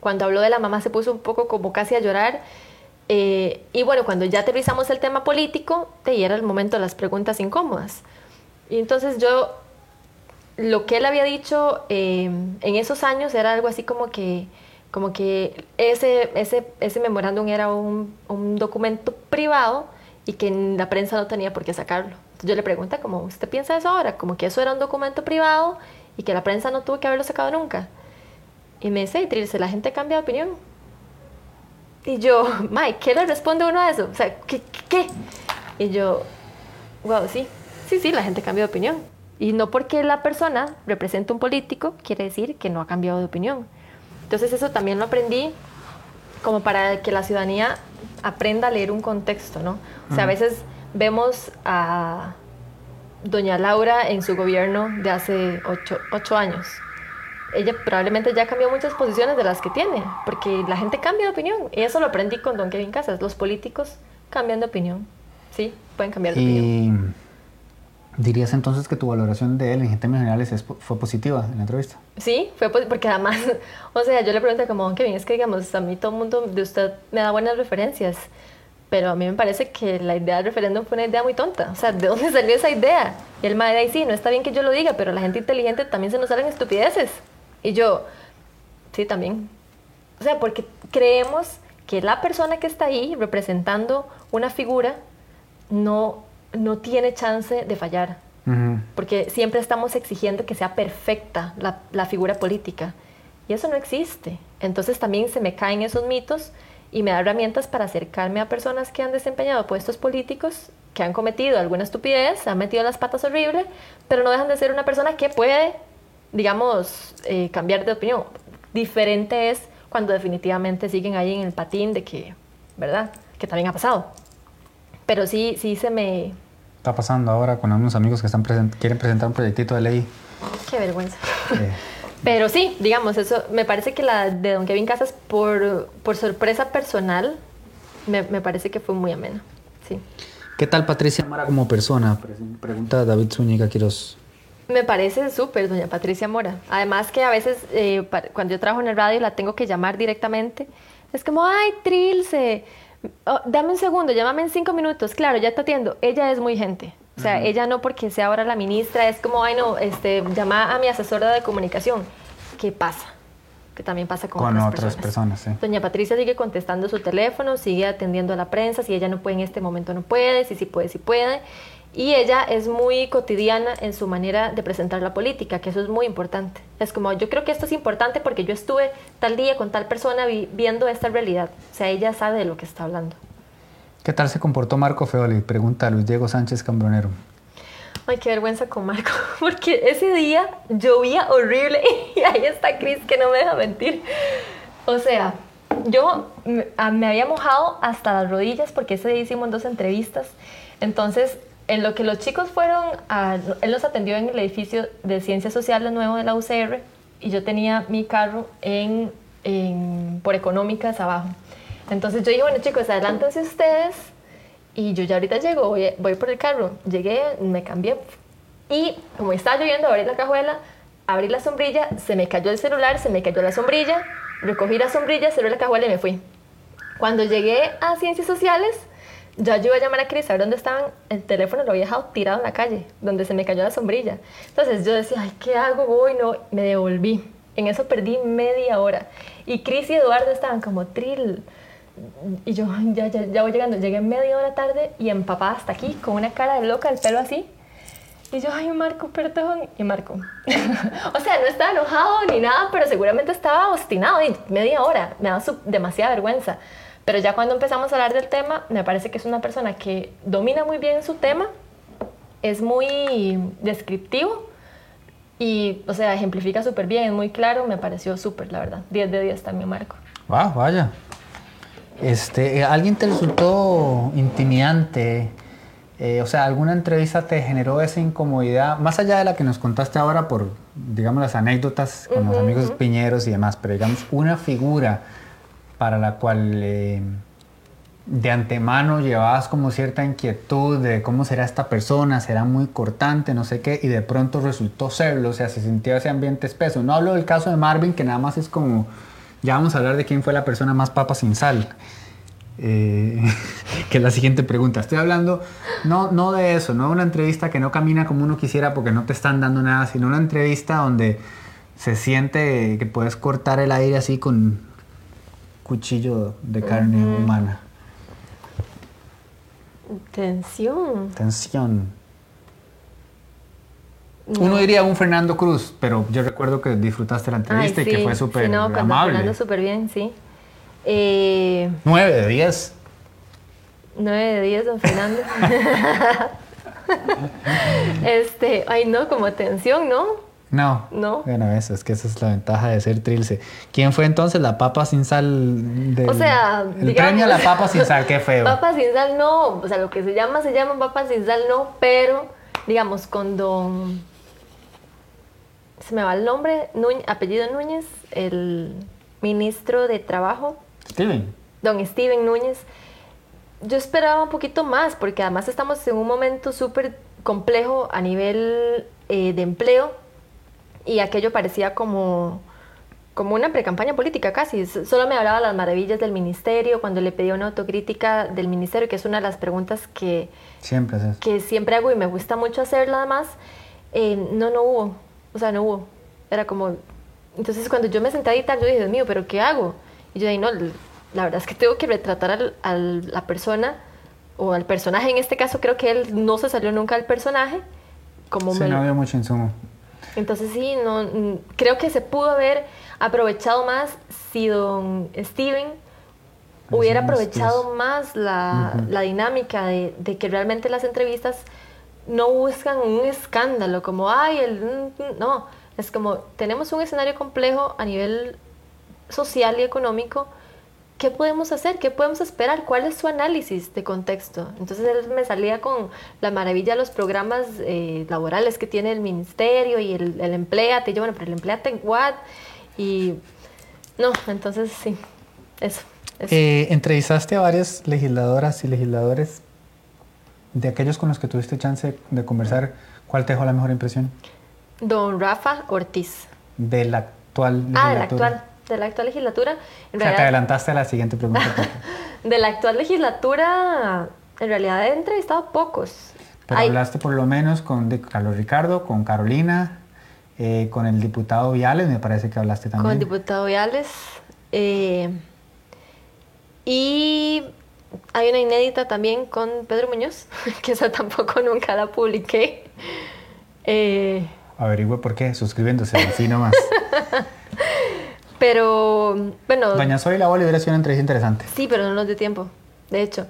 Cuando habló de la mamá se puso un poco como casi a llorar. Eh, y bueno, cuando ya aterrizamos el tema político, y era el momento de las preguntas incómodas. Y entonces yo, lo que él había dicho eh, en esos años era algo así como que como que ese, ese, ese memorándum era un, un, documento privado y que la prensa no tenía por qué sacarlo. Entonces yo le pregunté, como, ¿usted piensa eso ahora? Como que eso era un documento privado y que la prensa no tuvo que haberlo sacado nunca. Y me dice, Trilce, la gente cambia de opinión. Y yo, Mike, ¿qué le responde uno a eso? O sea, ¿qué? qué? Y yo, wow, sí, sí, sí, la gente cambia de opinión. Y no porque la persona representa un político, quiere decir que no ha cambiado de opinión. Entonces eso también lo aprendí como para que la ciudadanía aprenda a leer un contexto, ¿no? O sea, a veces vemos a doña Laura en su gobierno de hace ocho, años. Ella probablemente ya cambió muchas posiciones de las que tiene, porque la gente cambia de opinión. Y eso lo aprendí con don Kevin Casas. Los políticos cambian de opinión. Sí, pueden cambiar de opinión. ¿Dirías entonces que tu valoración de él en términos generales fue positiva en la entrevista? Sí, fue porque además, o sea, yo le pregunté como, Kevin, es que digamos, a mí todo el mundo de usted me da buenas referencias, pero a mí me parece que la idea del referéndum fue una idea muy tonta. O sea, ¿de dónde salió esa idea? Y él me dice, sí, no está bien que yo lo diga, pero la gente inteligente también se nos salen estupideces. Y yo, sí, también. O sea, porque creemos que la persona que está ahí representando una figura no no tiene chance de fallar. Porque siempre estamos exigiendo que sea perfecta la, figura política. Y eso no existe. Entonces también se me caen esos mitos y me da herramientas para acercarme a personas que han desempeñado puestos políticos, que han cometido alguna estupidez, han metido las patas horrible, pero no dejan de ser una persona que puede, digamos, eh, cambiar de opinión. Diferente es cuando definitivamente siguen ahí en el patín de que, ¿verdad? Que también ha pasado. Pero sí, sí se me... Está pasando ahora con algunos amigos que están quieren presentar un proyectito de ley. Qué vergüenza. Pero sí, digamos, eso me parece que la de Don Kevin Casas, por, por sorpresa personal, me, me, parece que fue muy amena. Sí. ¿Qué tal Patricia Mora como persona? Pregunta David Zúñiga Quiroz. Me parece súper, doña Patricia Mora. Además que a veces eh, cuando yo trabajo en el radio la tengo que llamar directamente. Es como, ay, Trilce, Oh, dame un segundo, llámame en cinco minutos. Claro, ya te atiendo. Ella es muy gente. O sea, ella no porque sea ahora la ministra, es como, ay no, este, llama a mi asesora de comunicación. ¿Qué pasa? Que también pasa con, con otras, personas. Doña Patricia sigue contestando su teléfono, sigue atendiendo a la prensa. Si ella no puede en este momento, no puede. Si sí puede, sí puede. Y ella es muy cotidiana en su manera de presentar la política, que eso es muy importante. Es como, yo creo que esto es importante porque yo estuve tal día con tal persona viendo esta realidad. O sea, ella sabe de lo que está hablando. ¿Qué tal se comportó Marco Feoli? Pregunta Luis Diego Sánchez Cambronero. Ay, qué vergüenza con Marco, porque ese día llovía horrible y ahí está Cris que no me deja mentir. O sea, yo me, me había mojado hasta las rodillas porque ese día hicimos dos entrevistas. Entonces, en lo que los chicos fueron, él los atendió en el edificio de Ciencias Sociales nuevo de la UCR y yo tenía mi carro en, en, por económicas abajo. Entonces yo dije, bueno chicos, adelántense ustedes y yo ya ahorita llego, voy, voy por el carro. Llegué, me cambié y como estaba lloviendo, abrí la cajuela, abrí la sombrilla, se me cayó el celular, se me cayó la sombrilla, recogí la sombrilla, cerré la cajuela y me fui. Cuando llegué a Ciencias Sociales, ya yo iba a llamar a Cris a ver dónde estaban. El teléfono lo había dejado tirado en la calle, donde se me cayó la sombrilla. Entonces yo decía, ay, ¿qué hago? Voy, no. Me devolví. En eso perdí media hora. Y Cris y Eduardo estaban como trill. Y yo, ya, ya, ya voy llegando. Llegué media hora tarde y empapada hasta aquí, con una cara de loca, el pelo así. Y yo, ay, Marco, perdón. Y Marco. o sea, no estaba enojado ni nada, pero seguramente estaba obstinado. Y media hora. Me daba demasiada vergüenza. Pero ya cuando empezamos a hablar del tema, me parece que es una persona que domina muy bien su tema, es muy descriptivo y, o sea, ejemplifica súper bien, es muy claro, me pareció súper, la verdad. 10 de 10 también, Marco. Wow, vaya. Este, ¿Alguien te resultó intimidante? Eh, o sea, ¿alguna entrevista te generó esa incomodidad? Más allá de la que nos contaste ahora por, digamos, las anécdotas con los amigos piñeros y demás, pero digamos, una figura para la cual eh, de antemano llevabas como cierta inquietud de cómo será esta persona, será muy cortante, no sé qué, y de pronto resultó serlo, o sea, se sintió ese ambiente espeso. No hablo del caso de Marvin, que nada más es como, ya vamos a hablar de quién fue la persona más papa sin sal. Eh, que es la siguiente pregunta. Estoy hablando no, no de eso, no de una entrevista que no camina como uno quisiera porque no te están dando nada, sino una entrevista donde se siente que puedes cortar el aire así con, cuchillo de carne humana. Tensión. Tensión. Uno diría un Fernando Cruz, pero yo recuerdo que disfrutaste la entrevista y que fue súper sí, no, amable. Fernando súper bien, sí. Eh, 9 de 10. 9 de 10, don Fernando. este, ay no, como tensión, ¿no? No. No. Bueno, eso, es que esa es la ventaja de ser trilce. ¿Quién fue entonces la papa sin sal? Del, o sea, el premio a la papa sin sal, qué feo. Papa sin sal no, o sea, lo que se llama, se llama papa sin sal no, pero, digamos, con don. Se me va el nombre, apellido Núñez, el ministro de Trabajo. Steven. Don Steven Núñez. Yo esperaba un poquito más, porque además estamos en un momento súper complejo a nivel eh, de empleo y aquello parecía como, como una precampaña política casi. Solo me hablaba de las maravillas del ministerio, cuando le pedía una autocrítica del ministerio, que es una de las preguntas que siempre, que siempre hago y me gusta mucho hacerla además. Eh, no, no hubo. O sea, no hubo. Era como... Entonces cuando yo me senté a editar, yo dije, Dios mío, ¿pero qué hago? Y yo dije, no, la verdad es que tengo que retratar a la persona o al personaje. En este caso creo que él no se salió nunca del personaje. Como sí, no había mucho insumo. Entonces sí, no, creo que se pudo haber aprovechado más si don Steven hubiera aprovechado más la, dinámica de, que realmente las entrevistas no buscan un escándalo, como, ay, el... Mm, mm", no, es como, tenemos un escenario complejo a nivel social y económico, ¿qué podemos hacer? ¿Qué podemos esperar? ¿Cuál es su análisis de contexto? Entonces él me salía con la maravilla de los programas eh, laborales que tiene el ministerio y el, el empleate. Y yo, bueno, pero el empleate en what? Y no, entonces sí, eso. Eh, entrevistaste a varias legisladoras y legisladores de aquellos con los que tuviste chance de conversar. ¿Cuál te dejó la mejor impresión? Don Rafa Ortiz. Del actual Ah, del actual de la actual legislatura. En o sea, te adelantaste a la siguiente pregunta. de la actual legislatura, en realidad he entrevistado pocos. Pero hablaste por lo menos con Carlos Ricardo, con Carolina, eh, con el diputado Viales, me parece que hablaste también. Con el diputado Viales. Eh, y hay una inédita también con Pedro Muñoz, que esa tampoco nunca la publiqué. Eh, Averigüe por qué, suscribiéndose, así nomás. Pero, bueno... Doña Soy la hubiera sido una entrevista interesante. Sí, pero no nos dio tiempo, de hecho.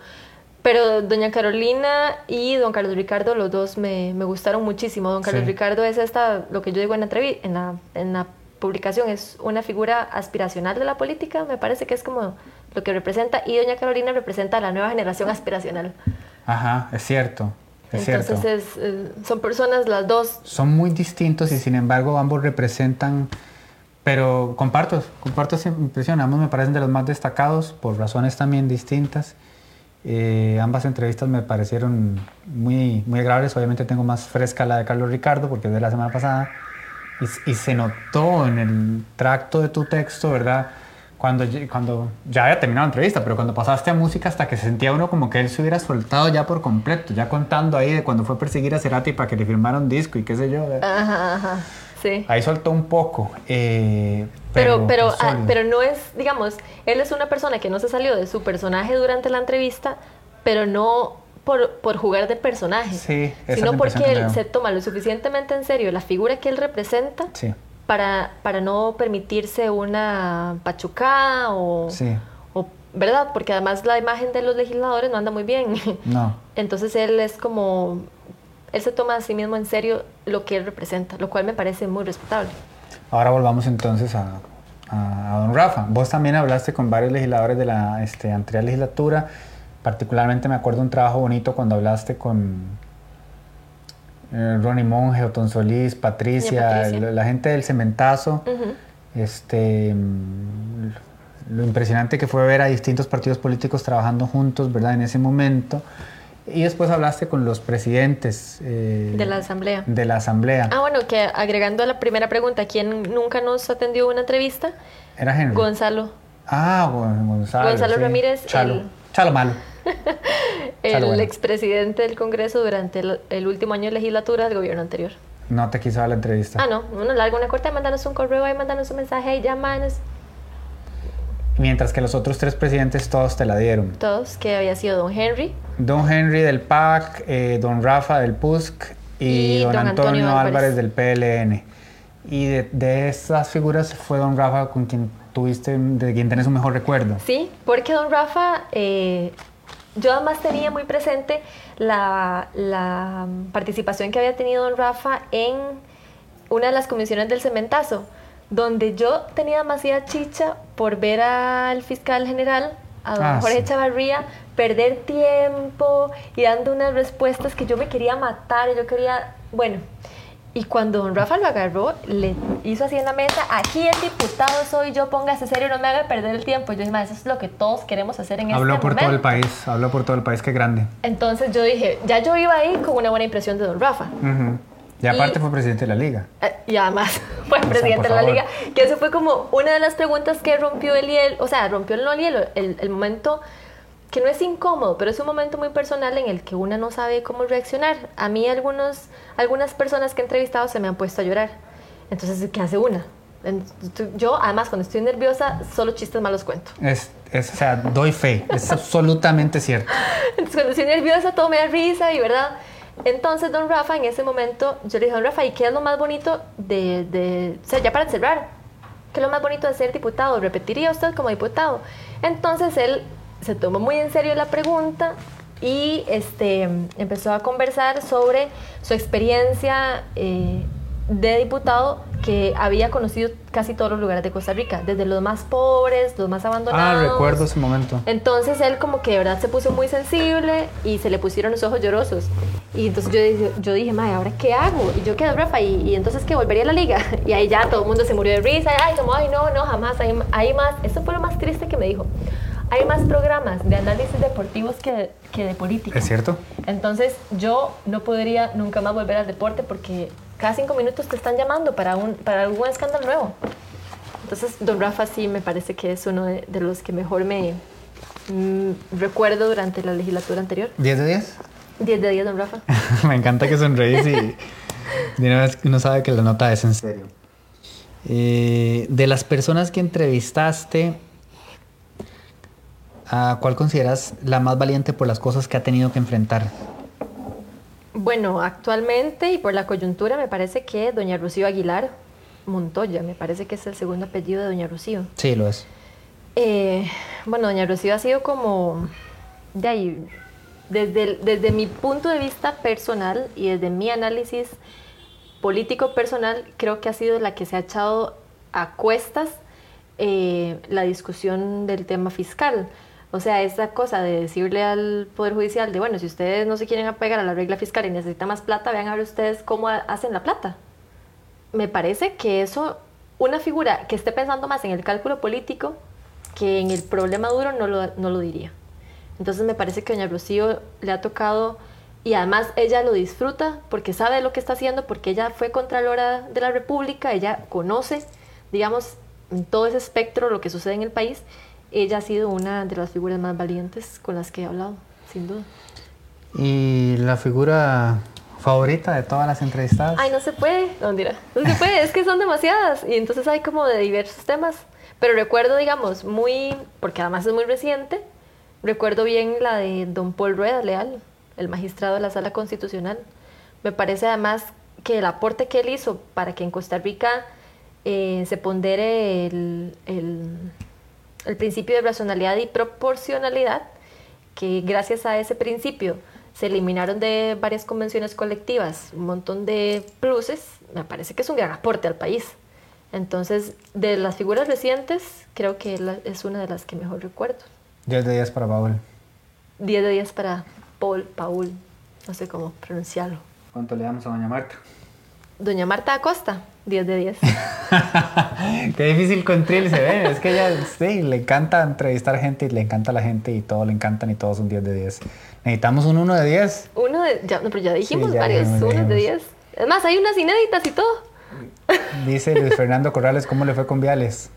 Pero doña Carolina y don Carlos Ricardo, los dos me, me gustaron muchísimo. Don Carlos Ricardo es esta, lo que yo digo en la, en la, en la publicación es una figura aspiracional de la política, me parece que es como lo que representa, y doña Carolina representa a la nueva generación aspiracional. Ajá, es cierto. Es Entonces cierto. eh, son personas las dos. Son muy distintos y sin embargo ambos representan, pero comparto, comparto esa impresión, ambos me parecen de los más destacados por razones también distintas. Eh, ambas entrevistas me parecieron muy, muy agradables, obviamente tengo más fresca la de Carlos Ricardo porque es de la semana pasada y, y se notó en el tracto de tu texto, ¿verdad? Cuando, cuando ya había terminado la entrevista, pero cuando pasaste a música hasta que se sentía uno como que él se hubiera soltado ya por completo, ya contando ahí de cuando fue a perseguir a Cerati para que le firmara un disco y qué sé yo. ¿verdad? Ajá, ajá, sí. Ahí soltó un poco. eh, Pero, pero, ah, pero no es, digamos, él es una persona que no se salió de su personaje durante la entrevista, pero no por, por jugar de personaje, Sí, sino porque él se toma lo suficientemente en serio la figura que él representa Sí, para, para no permitirse una pachucada o, sí, o- ¿verdad? Porque además la imagen de los legisladores no anda muy bien. no. Entonces él es como, él se toma a sí mismo en serio lo que él representa, lo cual me parece muy respetable. Ahora volvamos entonces a, a- a don Rafa. Vos también hablaste con varios legisladores de la este, anterior legislatura. Particularmente me acuerdo un trabajo bonito cuando hablaste con eh, Ronnie Monge, Otón Solís, Patricia, la, la gente del cementazo. Este, mm, lo impresionante que fue ver a distintos partidos políticos trabajando juntos, ¿verdad? En ese momento. Y después hablaste con los presidentes eh, De la asamblea. de la asamblea. Ah, bueno, que agregando a la primera pregunta, ¿quién nunca nos atendió una entrevista? Era Henry. Gonzalo. Ah, Gon- Gonzalo. Gonzalo sí. Ramírez, Chalo. el- Chalo malo. El Chalo, bueno. expresidente del Congreso durante el, el último año de legislatura del gobierno anterior. No te quiso dar la entrevista. Ah, no, una larga, una corta, mándanos un correo ahí, mándanos un mensaje ahí, llámanos. Mientras que los otros tres presidentes todos te la dieron. Todos, que había sido don Henry. Don Henry del PAC, eh, don Rafa del PUSC y, Y don, don Antonio, Antonio Álvarez. Álvarez. del PLN. Y de, de esas figuras fue don Rafa con quien tuviste, de quien tenés un mejor recuerdo. Sí, porque don Rafa, eh, yo además tenía muy presente la, la participación que había tenido don Rafa en una de las comisiones del cementazo, donde yo tenía demasiada chicha por ver al fiscal general, a don Ah, Jorge sí. Chavarría, perder tiempo y dando unas respuestas que yo me quería matar, yo quería, bueno, y cuando don Rafa lo agarró, le hizo así en la mesa, aquí el diputado soy yo, póngase serio, no me haga perder el tiempo. Yo dije, "Ma, eso es lo que todos queremos hacer en Habló este por momento. todo el país, habló por todo el país, qué grande. Entonces yo dije, ya yo iba ahí con una buena impresión de don Rafa. Ujú. Y aparte Y- fue presidente de la liga. Eh, Y además fue sea, presidente de la liga. Que eso fue como una de las preguntas que rompió el hielo, o sea, rompió el no el hielo, el, el momento que no es incómodo, pero es un momento muy personal en el que una no sabe cómo reaccionar. A mí algunos, algunas personas que he entrevistado se me han puesto a llorar. Entonces, ¿qué hace una? Yo, además, cuando estoy nerviosa, solo chistes malos cuento. Es, es, o sea, doy fe, es absolutamente cierto. Entonces, cuando estoy nerviosa, todo me da risa y verdad. Entonces, don Rafa, en ese momento, yo le dije, don Rafa, ¿y qué es lo más bonito de, de ya para cerrar, qué es lo más bonito de ser diputado? ¿Repetiría usted como diputado? Entonces, él se tomó muy en serio la pregunta y este, empezó a conversar sobre su experiencia eh, de diputado que había conocido casi todos los lugares de Costa Rica, desde los más pobres, los más Ah, abandonados. recuerdo ese momento. Entonces él como que de verdad se puso muy sensible y se le pusieron los ojos llorosos. Y entonces yo, dije- yo dije, madre, ¿ahora qué hago? Y yo quedé, Rafa, y, y entonces que volvería a la liga. Y ahí ya todo el mundo se murió de risa. Ay, como, ay, no, no, jamás. Hay, hay más. Eso fue lo más triste que me dijo. Hay más programas de análisis deportivos que, que de política. ¿Es cierto? Entonces yo no podría nunca más volver al deporte porque cada cinco minutos te están llamando para, un, para algún escándalo nuevo. Entonces don Rafa sí me parece que es uno de, de los que mejor me mm, recuerdo durante la legislatura anterior. ¿10 de 10? 10 de 10 don Rafa. Me encanta que sonreís y de una vez uno sabe que la nota es en serio. Eh, de las personas que entrevistaste, ¿a cuál consideras la más valiente por las cosas que ha tenido que enfrentar? Bueno, actualmente y por la coyuntura me parece que doña Rocío Aguilar Montoya, me parece que es el segundo apellido de doña Rocío. Sí, lo es. Eh, bueno, doña Rocío ha sido como, de ahí, desde, el- desde mi punto de vista personal y desde mi análisis político personal, creo que ha sido la que se ha echado a cuestas eh, la discusión del tema fiscal. O sea, esa cosa de decirle al Poder Judicial de, bueno, si ustedes no se quieren apegar a la regla fiscal y necesitan más plata, vean a ver ustedes cómo hacen la plata. Me parece que eso, una figura que esté pensando más en el cálculo político que en el problema duro, no lo, no lo diría. Entonces me parece que doña Rocío le ha tocado, y además ella lo disfruta porque sabe lo que está haciendo, porque ella fue Contralora de la República, ella conoce, digamos, en todo ese espectro lo que sucede en el país ella ha sido una de las figuras más valientes con las que he hablado, sin duda. ¿Y la figura favorita de todas las entrevistadas? Ay, no se puede, no, dirá. no se puede, es que son demasiadas y entonces hay como de diversos temas. Pero recuerdo, digamos, muy, porque además es muy reciente, recuerdo bien la de don Paul Rueda Leal, el magistrado de la Sala Constitucional. Me parece además que el aporte que él hizo para que en Costa Rica eh, se pondere el el principio de racionalidad y proporcionalidad, que gracias a ese principio se eliminaron de varias convenciones colectivas un montón de pluses, me parece que es un gran aporte al país. Entonces, de las figuras recientes, creo que es una de las que mejor recuerdo. 10 de 10 para Paul. 10 de 10 para Paul, Paul, no sé cómo pronunciarlo. ¿Cuánto le damos a Doña Marta? Doña Marta Acosta, 10 de 10. Qué difícil con Trill se ve. Es que ella sí, le encanta entrevistar gente y le encanta la gente y todo le encantan y todos un 10 de 10. Necesitamos un 1 de 10. Uno de. Ya, no, pero ya dijimos varios 1 de 10. Es más, hay unas inéditas y todo. Dice Luis Fernando Corrales, ¿cómo le fue con Viales?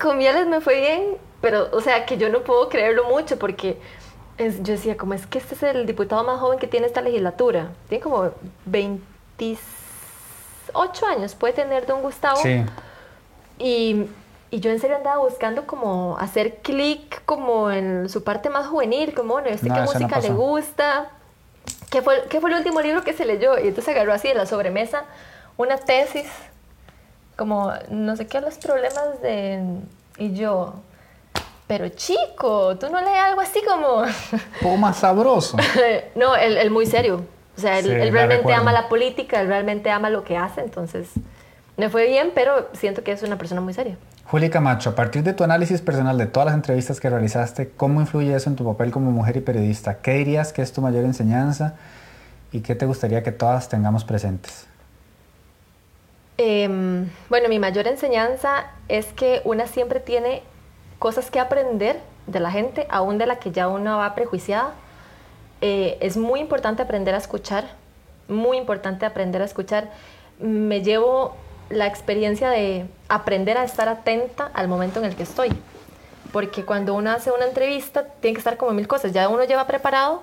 Con Viales me fue bien, pero, o sea, que yo no puedo creerlo mucho porque. Yo decía, como es que este es el diputado más joven que tiene esta legislatura. Tiene como 20 28 años, puede tener don Gustavo. Sí. Y, y yo en serio andaba buscando como hacer clic como en su parte más juvenil, como bueno, este qué música le gusta, ¿Qué fue, qué fue el último libro que se leyó. Y entonces agarró así de la sobremesa una tesis, como no sé qué, los problemas de... Y yo, pero chico, tú no lees algo así como... Más sabroso. no, el, el muy serio. O sea, él, realmente ama la política, él realmente ama lo que hace, entonces me fue bien, pero siento que es una persona muy seria. Juli Camacho, a partir de tu análisis personal de todas las entrevistas que realizaste, ¿cómo influye eso en tu papel como mujer y periodista? ¿Qué dirías que es tu mayor enseñanza y qué te gustaría que todas tengamos presentes? Em, bueno, mi mayor enseñanza es que una siempre tiene cosas que aprender de la gente, aún de la que ya uno va prejuiciada eh, es muy importante aprender a escuchar, muy importante aprender a escuchar. Me llevo la experiencia de aprender a estar atenta al momento en el que estoy. Porque cuando uno hace una entrevista, tiene que estar como mil cosas. Ya uno lleva preparado,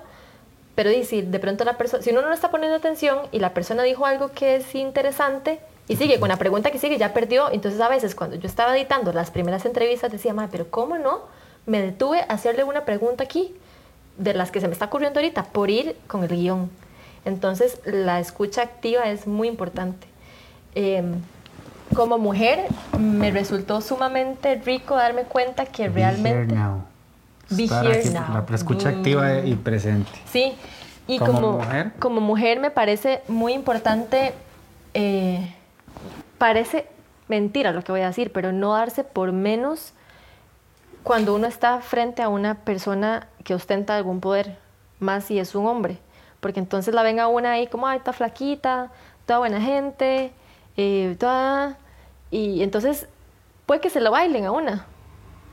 pero si de pronto la persona, si uno no está poniendo atención y la persona dijo algo que es interesante y sigue con la pregunta que sigue, ya perdió. Entonces a veces cuando yo estaba editando las primeras entrevistas decía, pero ¿cómo no? Me detuve a hacerle una pregunta aquí de las que se me está ocurriendo ahorita por ir con el guion. Entonces, la escucha activa es muy importante. Em, como mujer, me resultó sumamente rico darme cuenta que realmente... Be here now. La escucha activa y presente. Sí, y como, mujer, como mujer me parece muy importante, eh, parece mentira lo que voy a decir, pero no darse por menos cuando uno está frente a una persona que ostenta algún poder, más si es un hombre, porque entonces la ven a una ahí como, ay, está flaquita, toda buena gente, eh, toda... Y entonces puede que se lo bailen a una,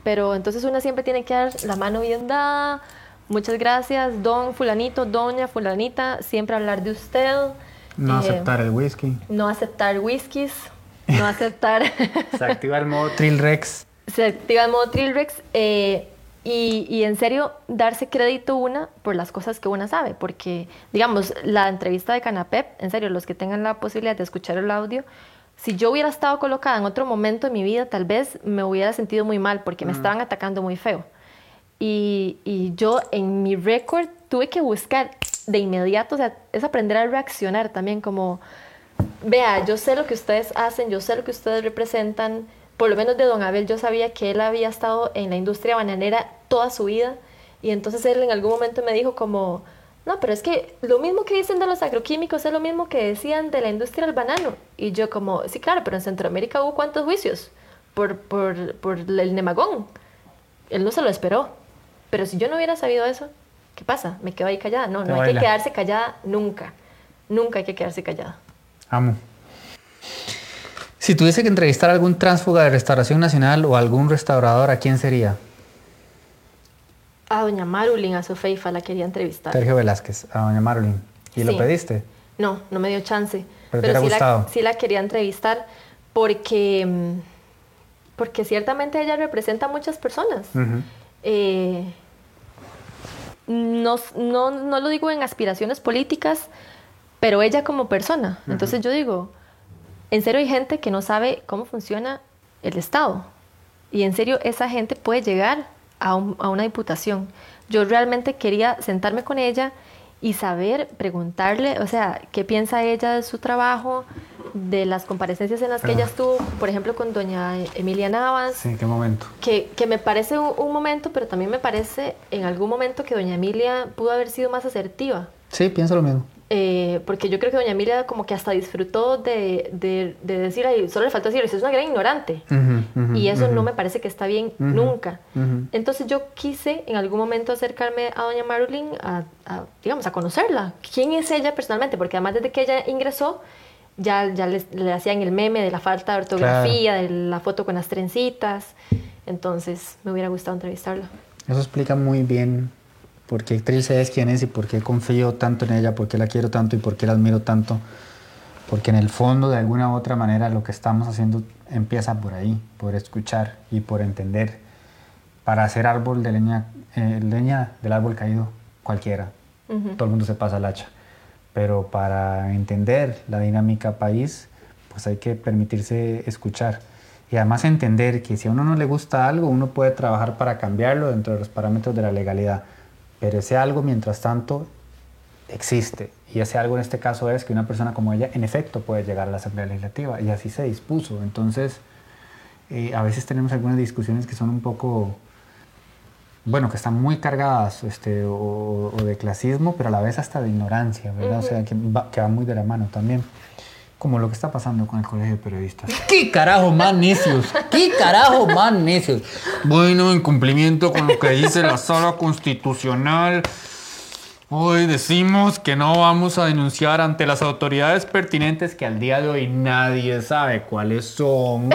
pero entonces una siempre tiene que dar la mano bien dada, muchas gracias, don fulanito, doña fulanita, siempre hablar de usted. No eh, aceptar el whisky. No aceptar whiskies, no aceptar... se activa el modo Trill Rex se activa el modo Trilrex eh, y, y, en serio darse crédito una por las cosas que una sabe, porque digamos, la entrevista de Canapep, en serio, los que tengan la posibilidad de escuchar el audio, si yo hubiera estado colocada en otro momento de mi vida, tal vez me hubiera sentido muy mal porque me mm. estaban atacando muy feo. Y, y yo en mi récord tuve que buscar de inmediato, o sea, es aprender a reaccionar también como, vea, yo sé lo que ustedes hacen, yo sé lo que ustedes representan, por lo menos de Don Abel, yo sabía que él había estado en la industria bananera toda su vida y entonces él en algún momento me dijo como, no, pero es que lo mismo que dicen de los agroquímicos es lo mismo que decían de la industria del banano. Y yo como, sí, claro, pero en Centroamérica hubo cuántos juicios por, por, por el nemagón. Él no se lo esperó. Pero si yo no hubiera sabido eso, ¿qué pasa? Me quedo ahí callada. No, no hay que quedarse callada nunca. Nunca hay que quedarse callada. Amo. Si tuviese que entrevistar a algún tránsfuga de Restauración Nacional o algún restaurador, ¿a quién sería? A doña Marulín, a Sofeifa, la quería entrevistar. Sergio Velázquez, a doña Marulín. ¿Y lo pediste? No, no me dio chance. Pero, te sí, gustado? La, sí la quería entrevistar porque, mm, porque ciertamente ella representa a muchas personas. Eh, no, no, no, lo digo en aspiraciones políticas, pero ella como persona. Entonces yo digo, en serio hay gente que no sabe cómo funciona el Estado. Y en serio esa gente puede llegar a, una diputación. Yo realmente quería sentarme con ella y saber, preguntarle, o sea, qué piensa ella de su trabajo, de las comparecencias en las que ella estuvo, por ejemplo, con doña Emilia Navas. Sí, qué momento. Que, que me parece un, momento, pero también me parece en algún momento que doña Emilia pudo haber sido más asertiva. Sí, pienso lo mismo. Eh, porque yo creo que doña Emilia como que hasta disfrutó de, de, decir, ahí, solo le faltó decir, es una gran ignorante. y eso no me parece que está bien nunca. Entonces yo quise en algún momento acercarme a doña Marilyn, a, digamos, a conocerla. ¿Quién es ella personalmente? Porque además desde que ella ingresó, ya, ya le, hacían el meme de la falta de ortografía, de la foto con las trencitas. Entonces me hubiera gustado entrevistarla. Eso explica muy bien por qué Trilce es quien es y por qué confío tanto en ella, por qué la quiero tanto y por qué la admiro tanto. Porque en el fondo, de alguna u otra manera, lo que estamos haciendo empieza por ahí, por escuchar y por entender. Para hacer árbol de leña, eh, leña del árbol caído, cualquiera. Todo el mundo se pasa el hacha. Pero para entender la dinámica país, pues hay que permitirse escuchar. Y además entender que si a uno no le gusta algo, uno puede trabajar para cambiarlo dentro de los parámetros de la legalidad pero ese algo, mientras tanto, existe. Y ese algo en este caso es que una persona como ella, en efecto, puede llegar a la Asamblea Legislativa. Y así se dispuso. Entonces, eh, a veces tenemos algunas discusiones que son un poco, bueno, que están muy cargadas este, o, de clasismo, pero a la vez hasta de ignorancia, ¿verdad? O sea, que va, muy de la mano también. Como lo que está pasando con el Colegio de Periodistas. ¿Qué carajo más necios? ¿Qué carajo más necios? Bueno, en cumplimiento con lo que dice la sala constitucional, hoy decimos que no vamos a denunciar ante las autoridades pertinentes que al día de hoy nadie sabe cuáles son.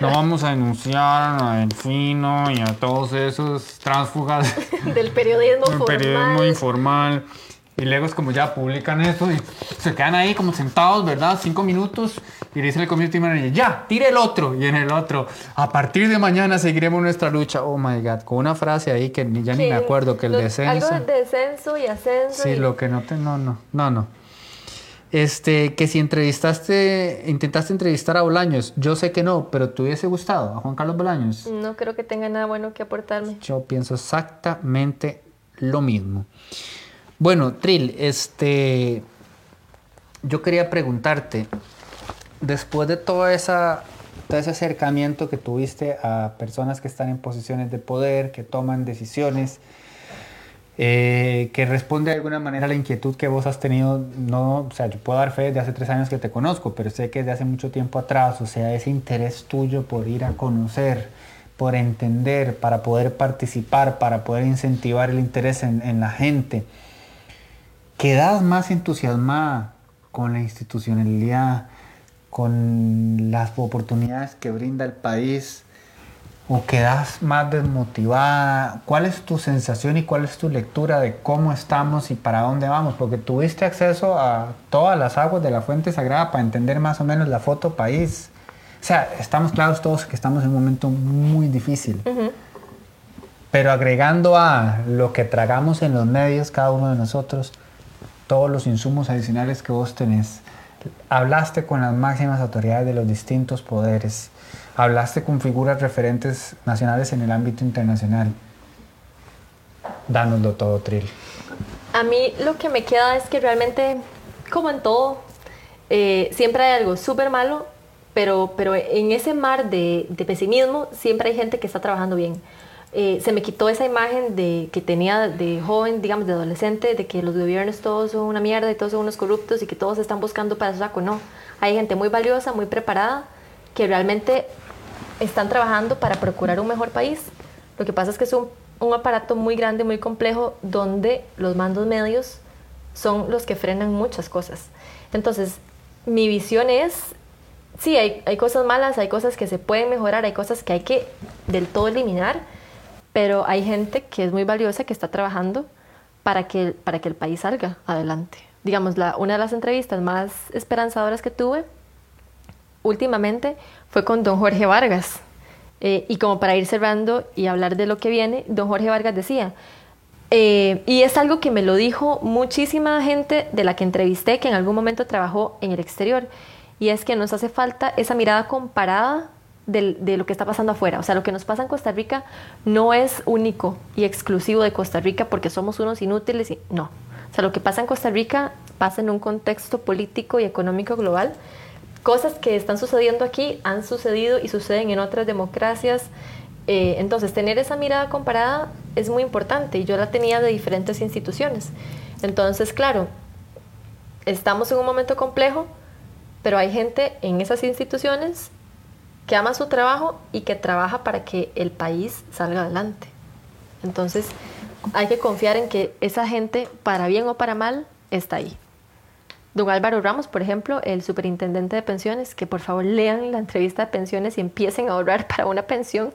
No vamos a denunciar a Delfino y a todos esos tránsfugas del periodismo, del periodismo informal. Y luego es como ya publican eso y se quedan ahí como sentados, ¿verdad? Cinco minutos y dice el community manager, ya, tire el otro. Y en el otro, a partir de mañana seguiremos nuestra lucha. Oh my God, con una frase ahí que ya ni me acuerdo, que el descenso. Algo de descenso y ascenso. Sí, lo que no te, no, no, no, no. Este, que si entrevistaste, intentaste entrevistar a Bolaños, yo sé que no, pero ¿te hubiese gustado a Juan Carlos Bolaños? No creo que tenga nada bueno que aportarme. Yo pienso exactamente lo mismo. Bueno, Trill, este, yo quería preguntarte, después de toda esa, todo ese acercamiento que tuviste a personas que están en posiciones de poder, que toman decisiones, eh, que responde de alguna manera a la inquietud que vos has tenido, no, o sea, yo puedo dar fe de hace tres años que te conozco, pero sé que de hace mucho tiempo atrás, o sea, ese interés tuyo por ir a conocer, por entender, para poder participar, para poder incentivar el interés en, en la gente quedas más entusiasmada con la institucionalidad, con las oportunidades que brinda el país, o quedas más desmotivada? ¿Cuál es tu sensación y cuál es tu lectura de cómo estamos y para dónde vamos? Porque tuviste acceso a todas las aguas de la fuente sagrada para entender más o menos la foto país. O sea, estamos claros todos que estamos en un momento muy difícil. Pero agregando a lo que tragamos en los medios, cada uno de nosotros, todos los insumos adicionales que vos tenés. Hablaste con las máximas autoridades de los distintos poderes. Hablaste con figuras referentes nacionales en el ámbito internacional. Dánoslo todo, Trill. A mí lo que me queda es que realmente, como en todo, eh, siempre hay algo súper malo, pero, pero en ese mar de, de, pesimismo siempre hay gente que está trabajando bien. Eh, se me quitó esa imagen de, que tenía de joven, digamos, de adolescente, de que los gobiernos todos son una mierda y todos son unos corruptos y que todos están buscando para su saco. No, hay gente muy valiosa, muy preparada, que realmente están trabajando para procurar un mejor país. Lo que pasa es que es un, un aparato muy grande, muy complejo, donde los mandos medios son los que frenan muchas cosas. Entonces, mi visión es sí, hay, hay, cosas malas, hay cosas que se pueden mejorar, hay cosas que hay que del todo eliminar, pero hay gente que es muy valiosa que está trabajando para que, para que el país salga adelante. Digamos, la, una de las entrevistas más esperanzadoras que tuve últimamente fue con don Jorge Vargas. Eh, y como para ir cerrando y hablar de lo que viene, don Jorge Vargas decía, eh, y es algo que me lo dijo muchísima gente de la que entrevisté que en algún momento trabajó en el exterior, y es que nos hace falta esa mirada comparada de, lo que está pasando afuera. O sea, lo que nos pasa en Costa Rica no es único y exclusivo de Costa Rica porque somos unos inútiles. Y, no. O sea, lo que pasa en Costa Rica pasa en un contexto político y económico global. Cosas que están sucediendo aquí han sucedido y suceden en otras democracias. Eh, entonces, tener esa mirada comparada es muy importante y yo la tenía de diferentes instituciones. Entonces, claro, estamos en un momento complejo, pero hay gente en esas instituciones que ama su trabajo y que trabaja para que el país salga adelante. Entonces, hay que confiar en que esa gente, para bien o para mal, está ahí. Don Álvaro Ramos, por ejemplo, el superintendente de pensiones, que por favor lean la entrevista de pensiones y empiecen a ahorrar para una pensión.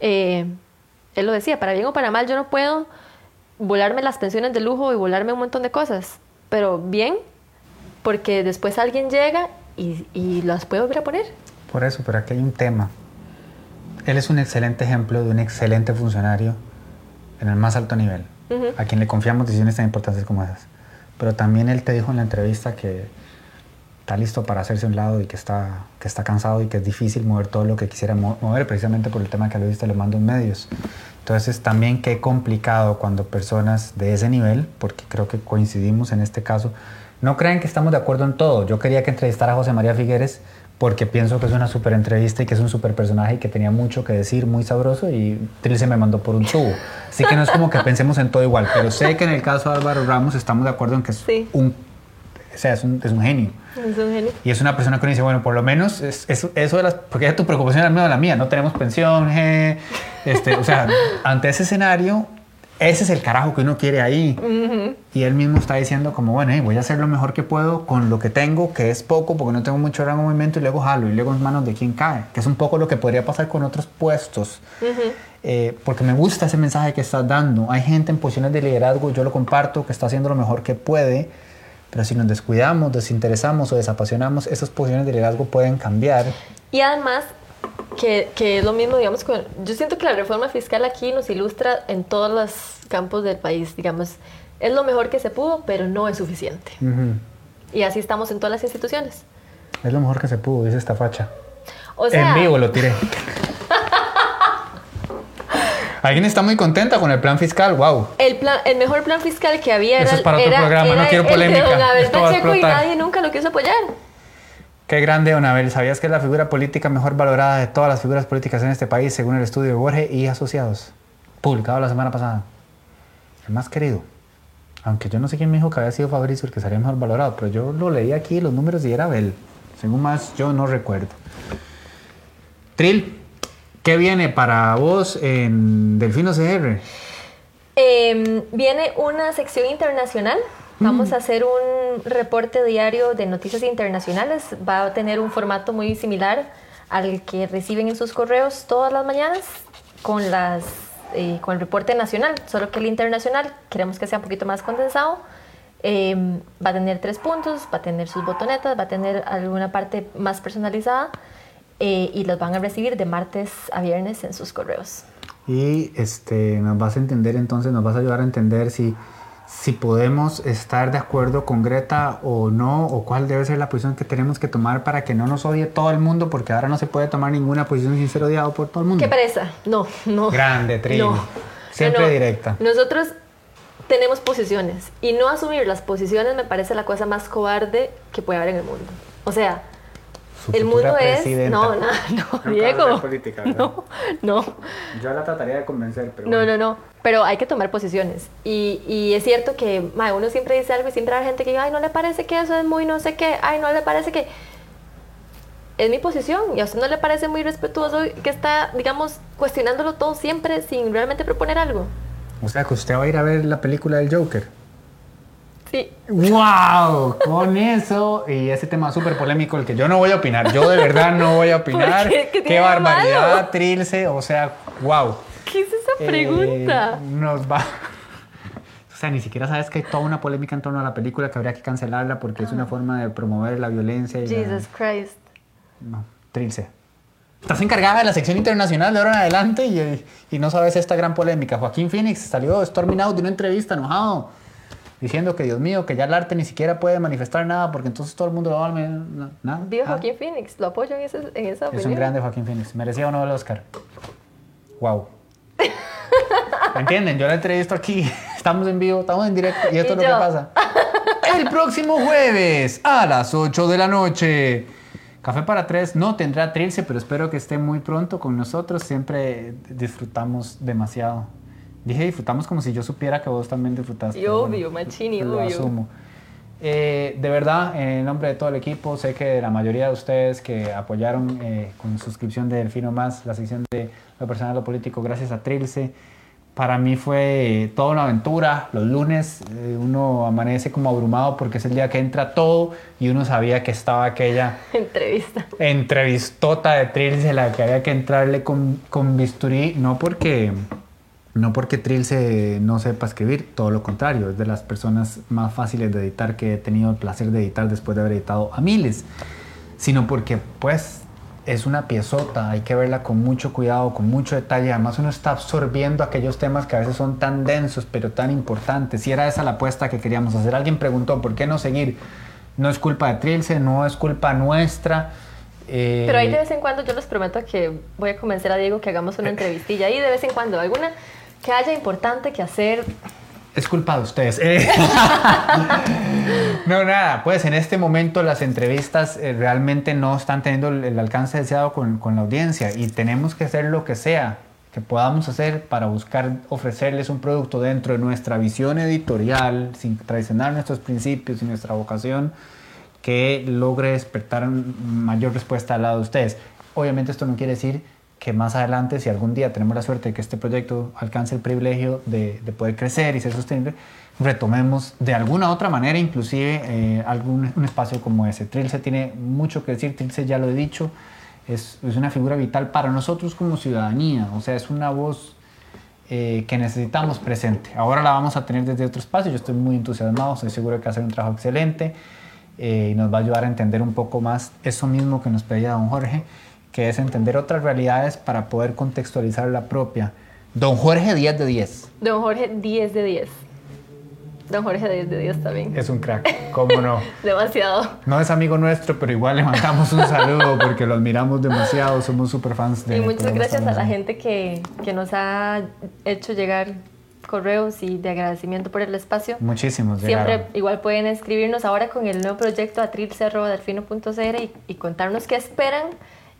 Eh, él lo decía, para bien o para mal, yo no puedo volarme las pensiones de lujo y volarme un montón de cosas, pero bien, porque después alguien llega y, las puede volver a poner. Por eso, pero aquí hay un tema. Él es un excelente ejemplo de un excelente funcionario en el más alto nivel, a quien le confiamos decisiones tan importantes como esas. Pero también él te dijo en la entrevista que está listo para hacerse a un lado y que está, que está cansado y que es difícil mover todo lo que quisiera mover, precisamente por el tema que lo viste le mando en medios. Entonces también qué complicado cuando personas de ese nivel, porque creo que coincidimos en este caso, no crean que estamos de acuerdo en todo. Yo quería que entrevistara a José María Figueres porque pienso que es una súper entrevista y que es un súper personaje y que tenía mucho que decir, muy sabroso y Trill se me mandó por un tubo. Así que no es como que pensemos en todo igual, pero sé que en el caso de Álvaro Ramos estamos de acuerdo en que es un o sea, es un, es un, genio. Es un genio. Y es una persona que uno dice, bueno, por lo menos es, eso de las... Porque es tu preocupación es la la mía. No tenemos pensión, este, o sea, ante ese escenario, ese es el carajo que uno quiere ahí. Y él mismo está diciendo como, bueno, voy a hacer lo mejor que puedo con lo que tengo, que es poco, porque no tengo mucho rango de movimiento, y luego jalo, y luego en manos de quien cae, que es un poco lo que podría pasar con otros puestos. Eh, porque me gusta ese mensaje que estás dando. Hay gente en posiciones de liderazgo, yo lo comparto, que está haciendo lo mejor que puede, pero si nos descuidamos, desinteresamos o desapasionamos, esas posiciones de liderazgo pueden cambiar. Y además, que, que, es lo mismo, digamos, con, yo siento que la reforma fiscal aquí nos ilustra en todos los campos del país, digamos, es lo mejor que se pudo, pero no es suficiente. Y así estamos en todas las instituciones. Es lo mejor que se pudo, dice esta facha. O sea, en vivo lo tiré. Alguien está muy contenta con el plan fiscal, wow. El, plan, el mejor plan fiscal que había era, Eso es para otro programa, no quiero polémica. El y nadie nunca lo quiso apoyar. Qué grande, Don Abel. ¿Sabías que es la figura política mejor valorada de todas las figuras políticas en este país, según el estudio de Borges y Asociados, publicado la semana pasada? El más querido. Aunque yo no sé quién me dijo que había sido Fabricio el que sería mejor valorado, pero yo lo leí aquí, los números y era Abel. Según más, yo no recuerdo. Trill, ¿qué viene para vos en Delfino CR? Em, viene una sección internacional Vamos a hacer un reporte diario de noticias internacionales. Va a tener un formato muy similar al que reciben en sus correos todas las mañanas con, las, eh, con el reporte nacional, solo que el internacional queremos que sea un poquito más condensado. Em, va a tener tres puntos, va a tener sus botonetas, va a tener alguna parte más personalizada eh, y los van a recibir de martes a viernes en sus correos. Y este, nos vas a entender entonces, nos vas a ayudar a entender si si podemos estar de acuerdo con Greta o no, o cuál debe ser la posición que tenemos que tomar para que no nos odie todo el mundo, porque ahora no se puede tomar ninguna posición sin ser odiado por todo el mundo. ¿Qué pereza? No, no. Grande, Trino. Siempre directa. Nosotros tenemos posiciones y no asumir las posiciones me parece la cosa más cobarde que puede haber en el mundo. O sea, Su el mundo es... presidenta. No, no, no, Nunca Diego. política, no, no. Yo la trataría de convencer, pero No, bueno. no, no. Pero hay que tomar posiciones. Y, y es cierto que mae, uno siempre dice algo y siempre hay gente que diga, ay, no le parece que eso es muy no sé qué, ay, no le parece que... Es mi posición y a usted no le parece muy respetuoso que está, digamos, cuestionándolo todo siempre sin realmente proponer algo. O sea, que usted va a ir a ver la película del Joker. Sí. ¡Wow! Con eso y ese tema súper polémico, el que yo no voy a opinar. Yo de verdad no voy a opinar. qué? ¿Qué ¡Qué tiene de barbaridad, malo? Trilce! O sea, ¡wow! ¿Qué es esa Eh, pregunta? nos va. O sea, ni siquiera sabes que hay toda una polémica en torno a la película que habría que cancelarla porque es una forma de promover la violencia y la- Jesus Christ. No, Trilce. Estás encargada de la sección internacional de ahora en adelante y, y no sabes esta gran polémica. Joaquín Phoenix salió storming out de una entrevista enojado diciendo que Dios mío, que ya el arte ni siquiera puede manifestar nada porque entonces todo el mundo lo va a... Nada. Ah, Joaquín Phoenix, lo apoyo en, ese, en esa Es opinión. un grande Joaquín Phoenix. Merecía uno del Oscar. Wow. ¿Entienden? Yo la entrevisto aquí. Estamos en vivo, estamos en directo y esto Y es lo que pasa. El próximo jueves a las 8 de la noche. Café para tres no tendrá Trilce, pero espero que esté muy pronto con nosotros. Siempre disfrutamos demasiado. Dije disfrutamos como si yo supiera que vos también disfrutaste. Y obvio, machini, lo obvio. asumo. Eh, de verdad, en nombre de todo el equipo, sé que la mayoría de ustedes que apoyaron eh, con suscripción de Delfino Más, la sección de lo personal, lo político, gracias a Trilce. Para mí fue eh, toda una aventura. Los lunes eh, uno amanece como abrumado porque es el día que entra todo y uno sabía que estaba aquella Entrevista. entrevistota de Trilce la que había que entrarle con, con bisturí, no porque, no porque Trilce no sepa escribir, todo lo contrario, es de las personas más fáciles de editar que he tenido el placer de editar después de haber editado a miles, sino porque pues es una piezota, hay que verla con mucho cuidado, con mucho detalle, además uno está absorbiendo aquellos temas que a veces son tan densos pero tan importantes, y era esa la apuesta que queríamos hacer. Alguien preguntó, ¿por qué no seguir? No es culpa de Trilce, no es culpa nuestra. eh, Pero ahí de vez en cuando yo les prometo que voy a convencer a Diego que hagamos una entrevistilla ahí de vez en cuando, alguna que haya importante que hacer. Es culpa de ustedes. Eh. no, nada, pues en este momento las entrevistas eh, realmente no están teniendo el, el alcance deseado con, con la audiencia y tenemos que hacer lo que sea que podamos hacer para buscar ofrecerles un producto dentro de nuestra visión editorial, sin traicionar nuestros principios y nuestra vocación, que logre despertar mayor respuesta al lado de ustedes. Obviamente esto no quiere decir que más adelante, si algún día tenemos la suerte de que este proyecto alcance el privilegio de, de poder crecer y ser sostenible, retomemos de alguna otra manera, inclusive eh, algún un espacio como ese. Trilce tiene mucho que decir, Trilce ya lo he dicho, es, es una figura vital para nosotros como ciudadanía, o sea, es una voz eh, que necesitamos presente. Ahora la vamos a tener desde otro espacio, yo estoy muy entusiasmado, estoy seguro que va a hacer un trabajo excelente eh, y nos va a ayudar a entender un poco más eso mismo que nos pedía don Jorge, que es entender otras realidades para poder contextualizar la propia. Don Jorge 10 de 10. Don Jorge 10 de 10. Don Jorge 10 de 10 también. Es un crack, ¿cómo no? Demasiado. No es amigo nuestro, pero igual le mandamos un saludo porque lo admiramos demasiado, somos súper fans de Y muchas gracias a la gente que, que nos ha hecho llegar correos y de agradecimiento por el espacio. Muchísimos Siempre llegaron. igual pueden escribirnos ahora con el nuevo proyecto a y, y contarnos qué esperan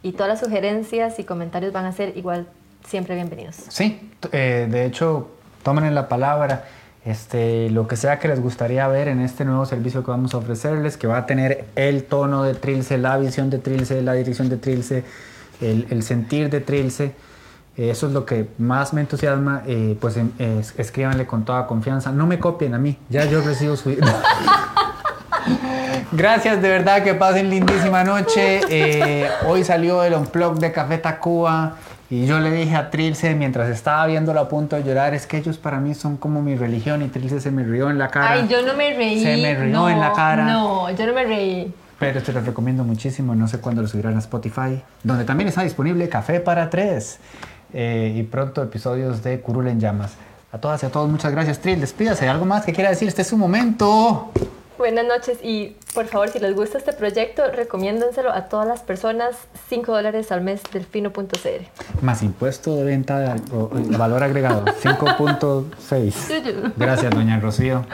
y todas las sugerencias y comentarios van a ser igual siempre bienvenidos. Sí, eh, de hecho, tomen la palabra. Este, lo que sea que les gustaría ver en este nuevo servicio que vamos a ofrecerles, que va a tener el tono de Trilce, la visión de Trilce, la dirección de Trilce, el, el sentir de Trilce. Eh, Eso es lo que más me entusiasma. eh, pues es- escríbanle con toda confianza. No me copien a mí, ya yo recibo su. Gracias, de verdad que pasen lindísima noche. Eh, hoy salió el unplug de Café Tacuba y yo le dije a Trilce mientras estaba viéndolo a punto de llorar, es que ellos para mí son como mi religión y Trilce se me rió en la cara. Ay, yo no me reí. Se me rió no, en la cara. No, yo no me reí. Pero te lo recomiendo muchísimo, no sé cuándo lo subirán a Spotify, donde también está disponible Café para Tres eh, y pronto episodios de Curul en Llamas. A todas y a todos, muchas gracias. Trill, despídase. ¿Algo más que quiera decir? Este es su momento. Buenas noches y por favor, si les gusta este proyecto, recomiéndenselo a todas las personas. 5 dólares al mes del fino.cr. Más impuesto de venta de valor agregado, 5.6. Yuyu. Gracias, doña Rocío.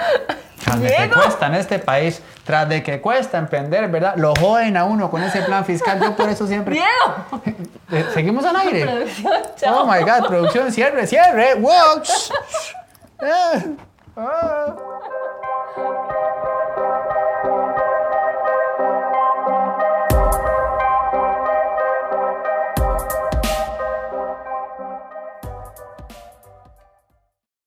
Tras de que cuesta en este país, tras de que cuesta emprender, ¿verdad? Lo joden a uno con ese plan fiscal. Yo por eso siempre. ¡Diego! Eh, ¿Seguimos al aire? Producción, chao. Oh my god, producción, cierre, cierre. Wow. Eh, ah.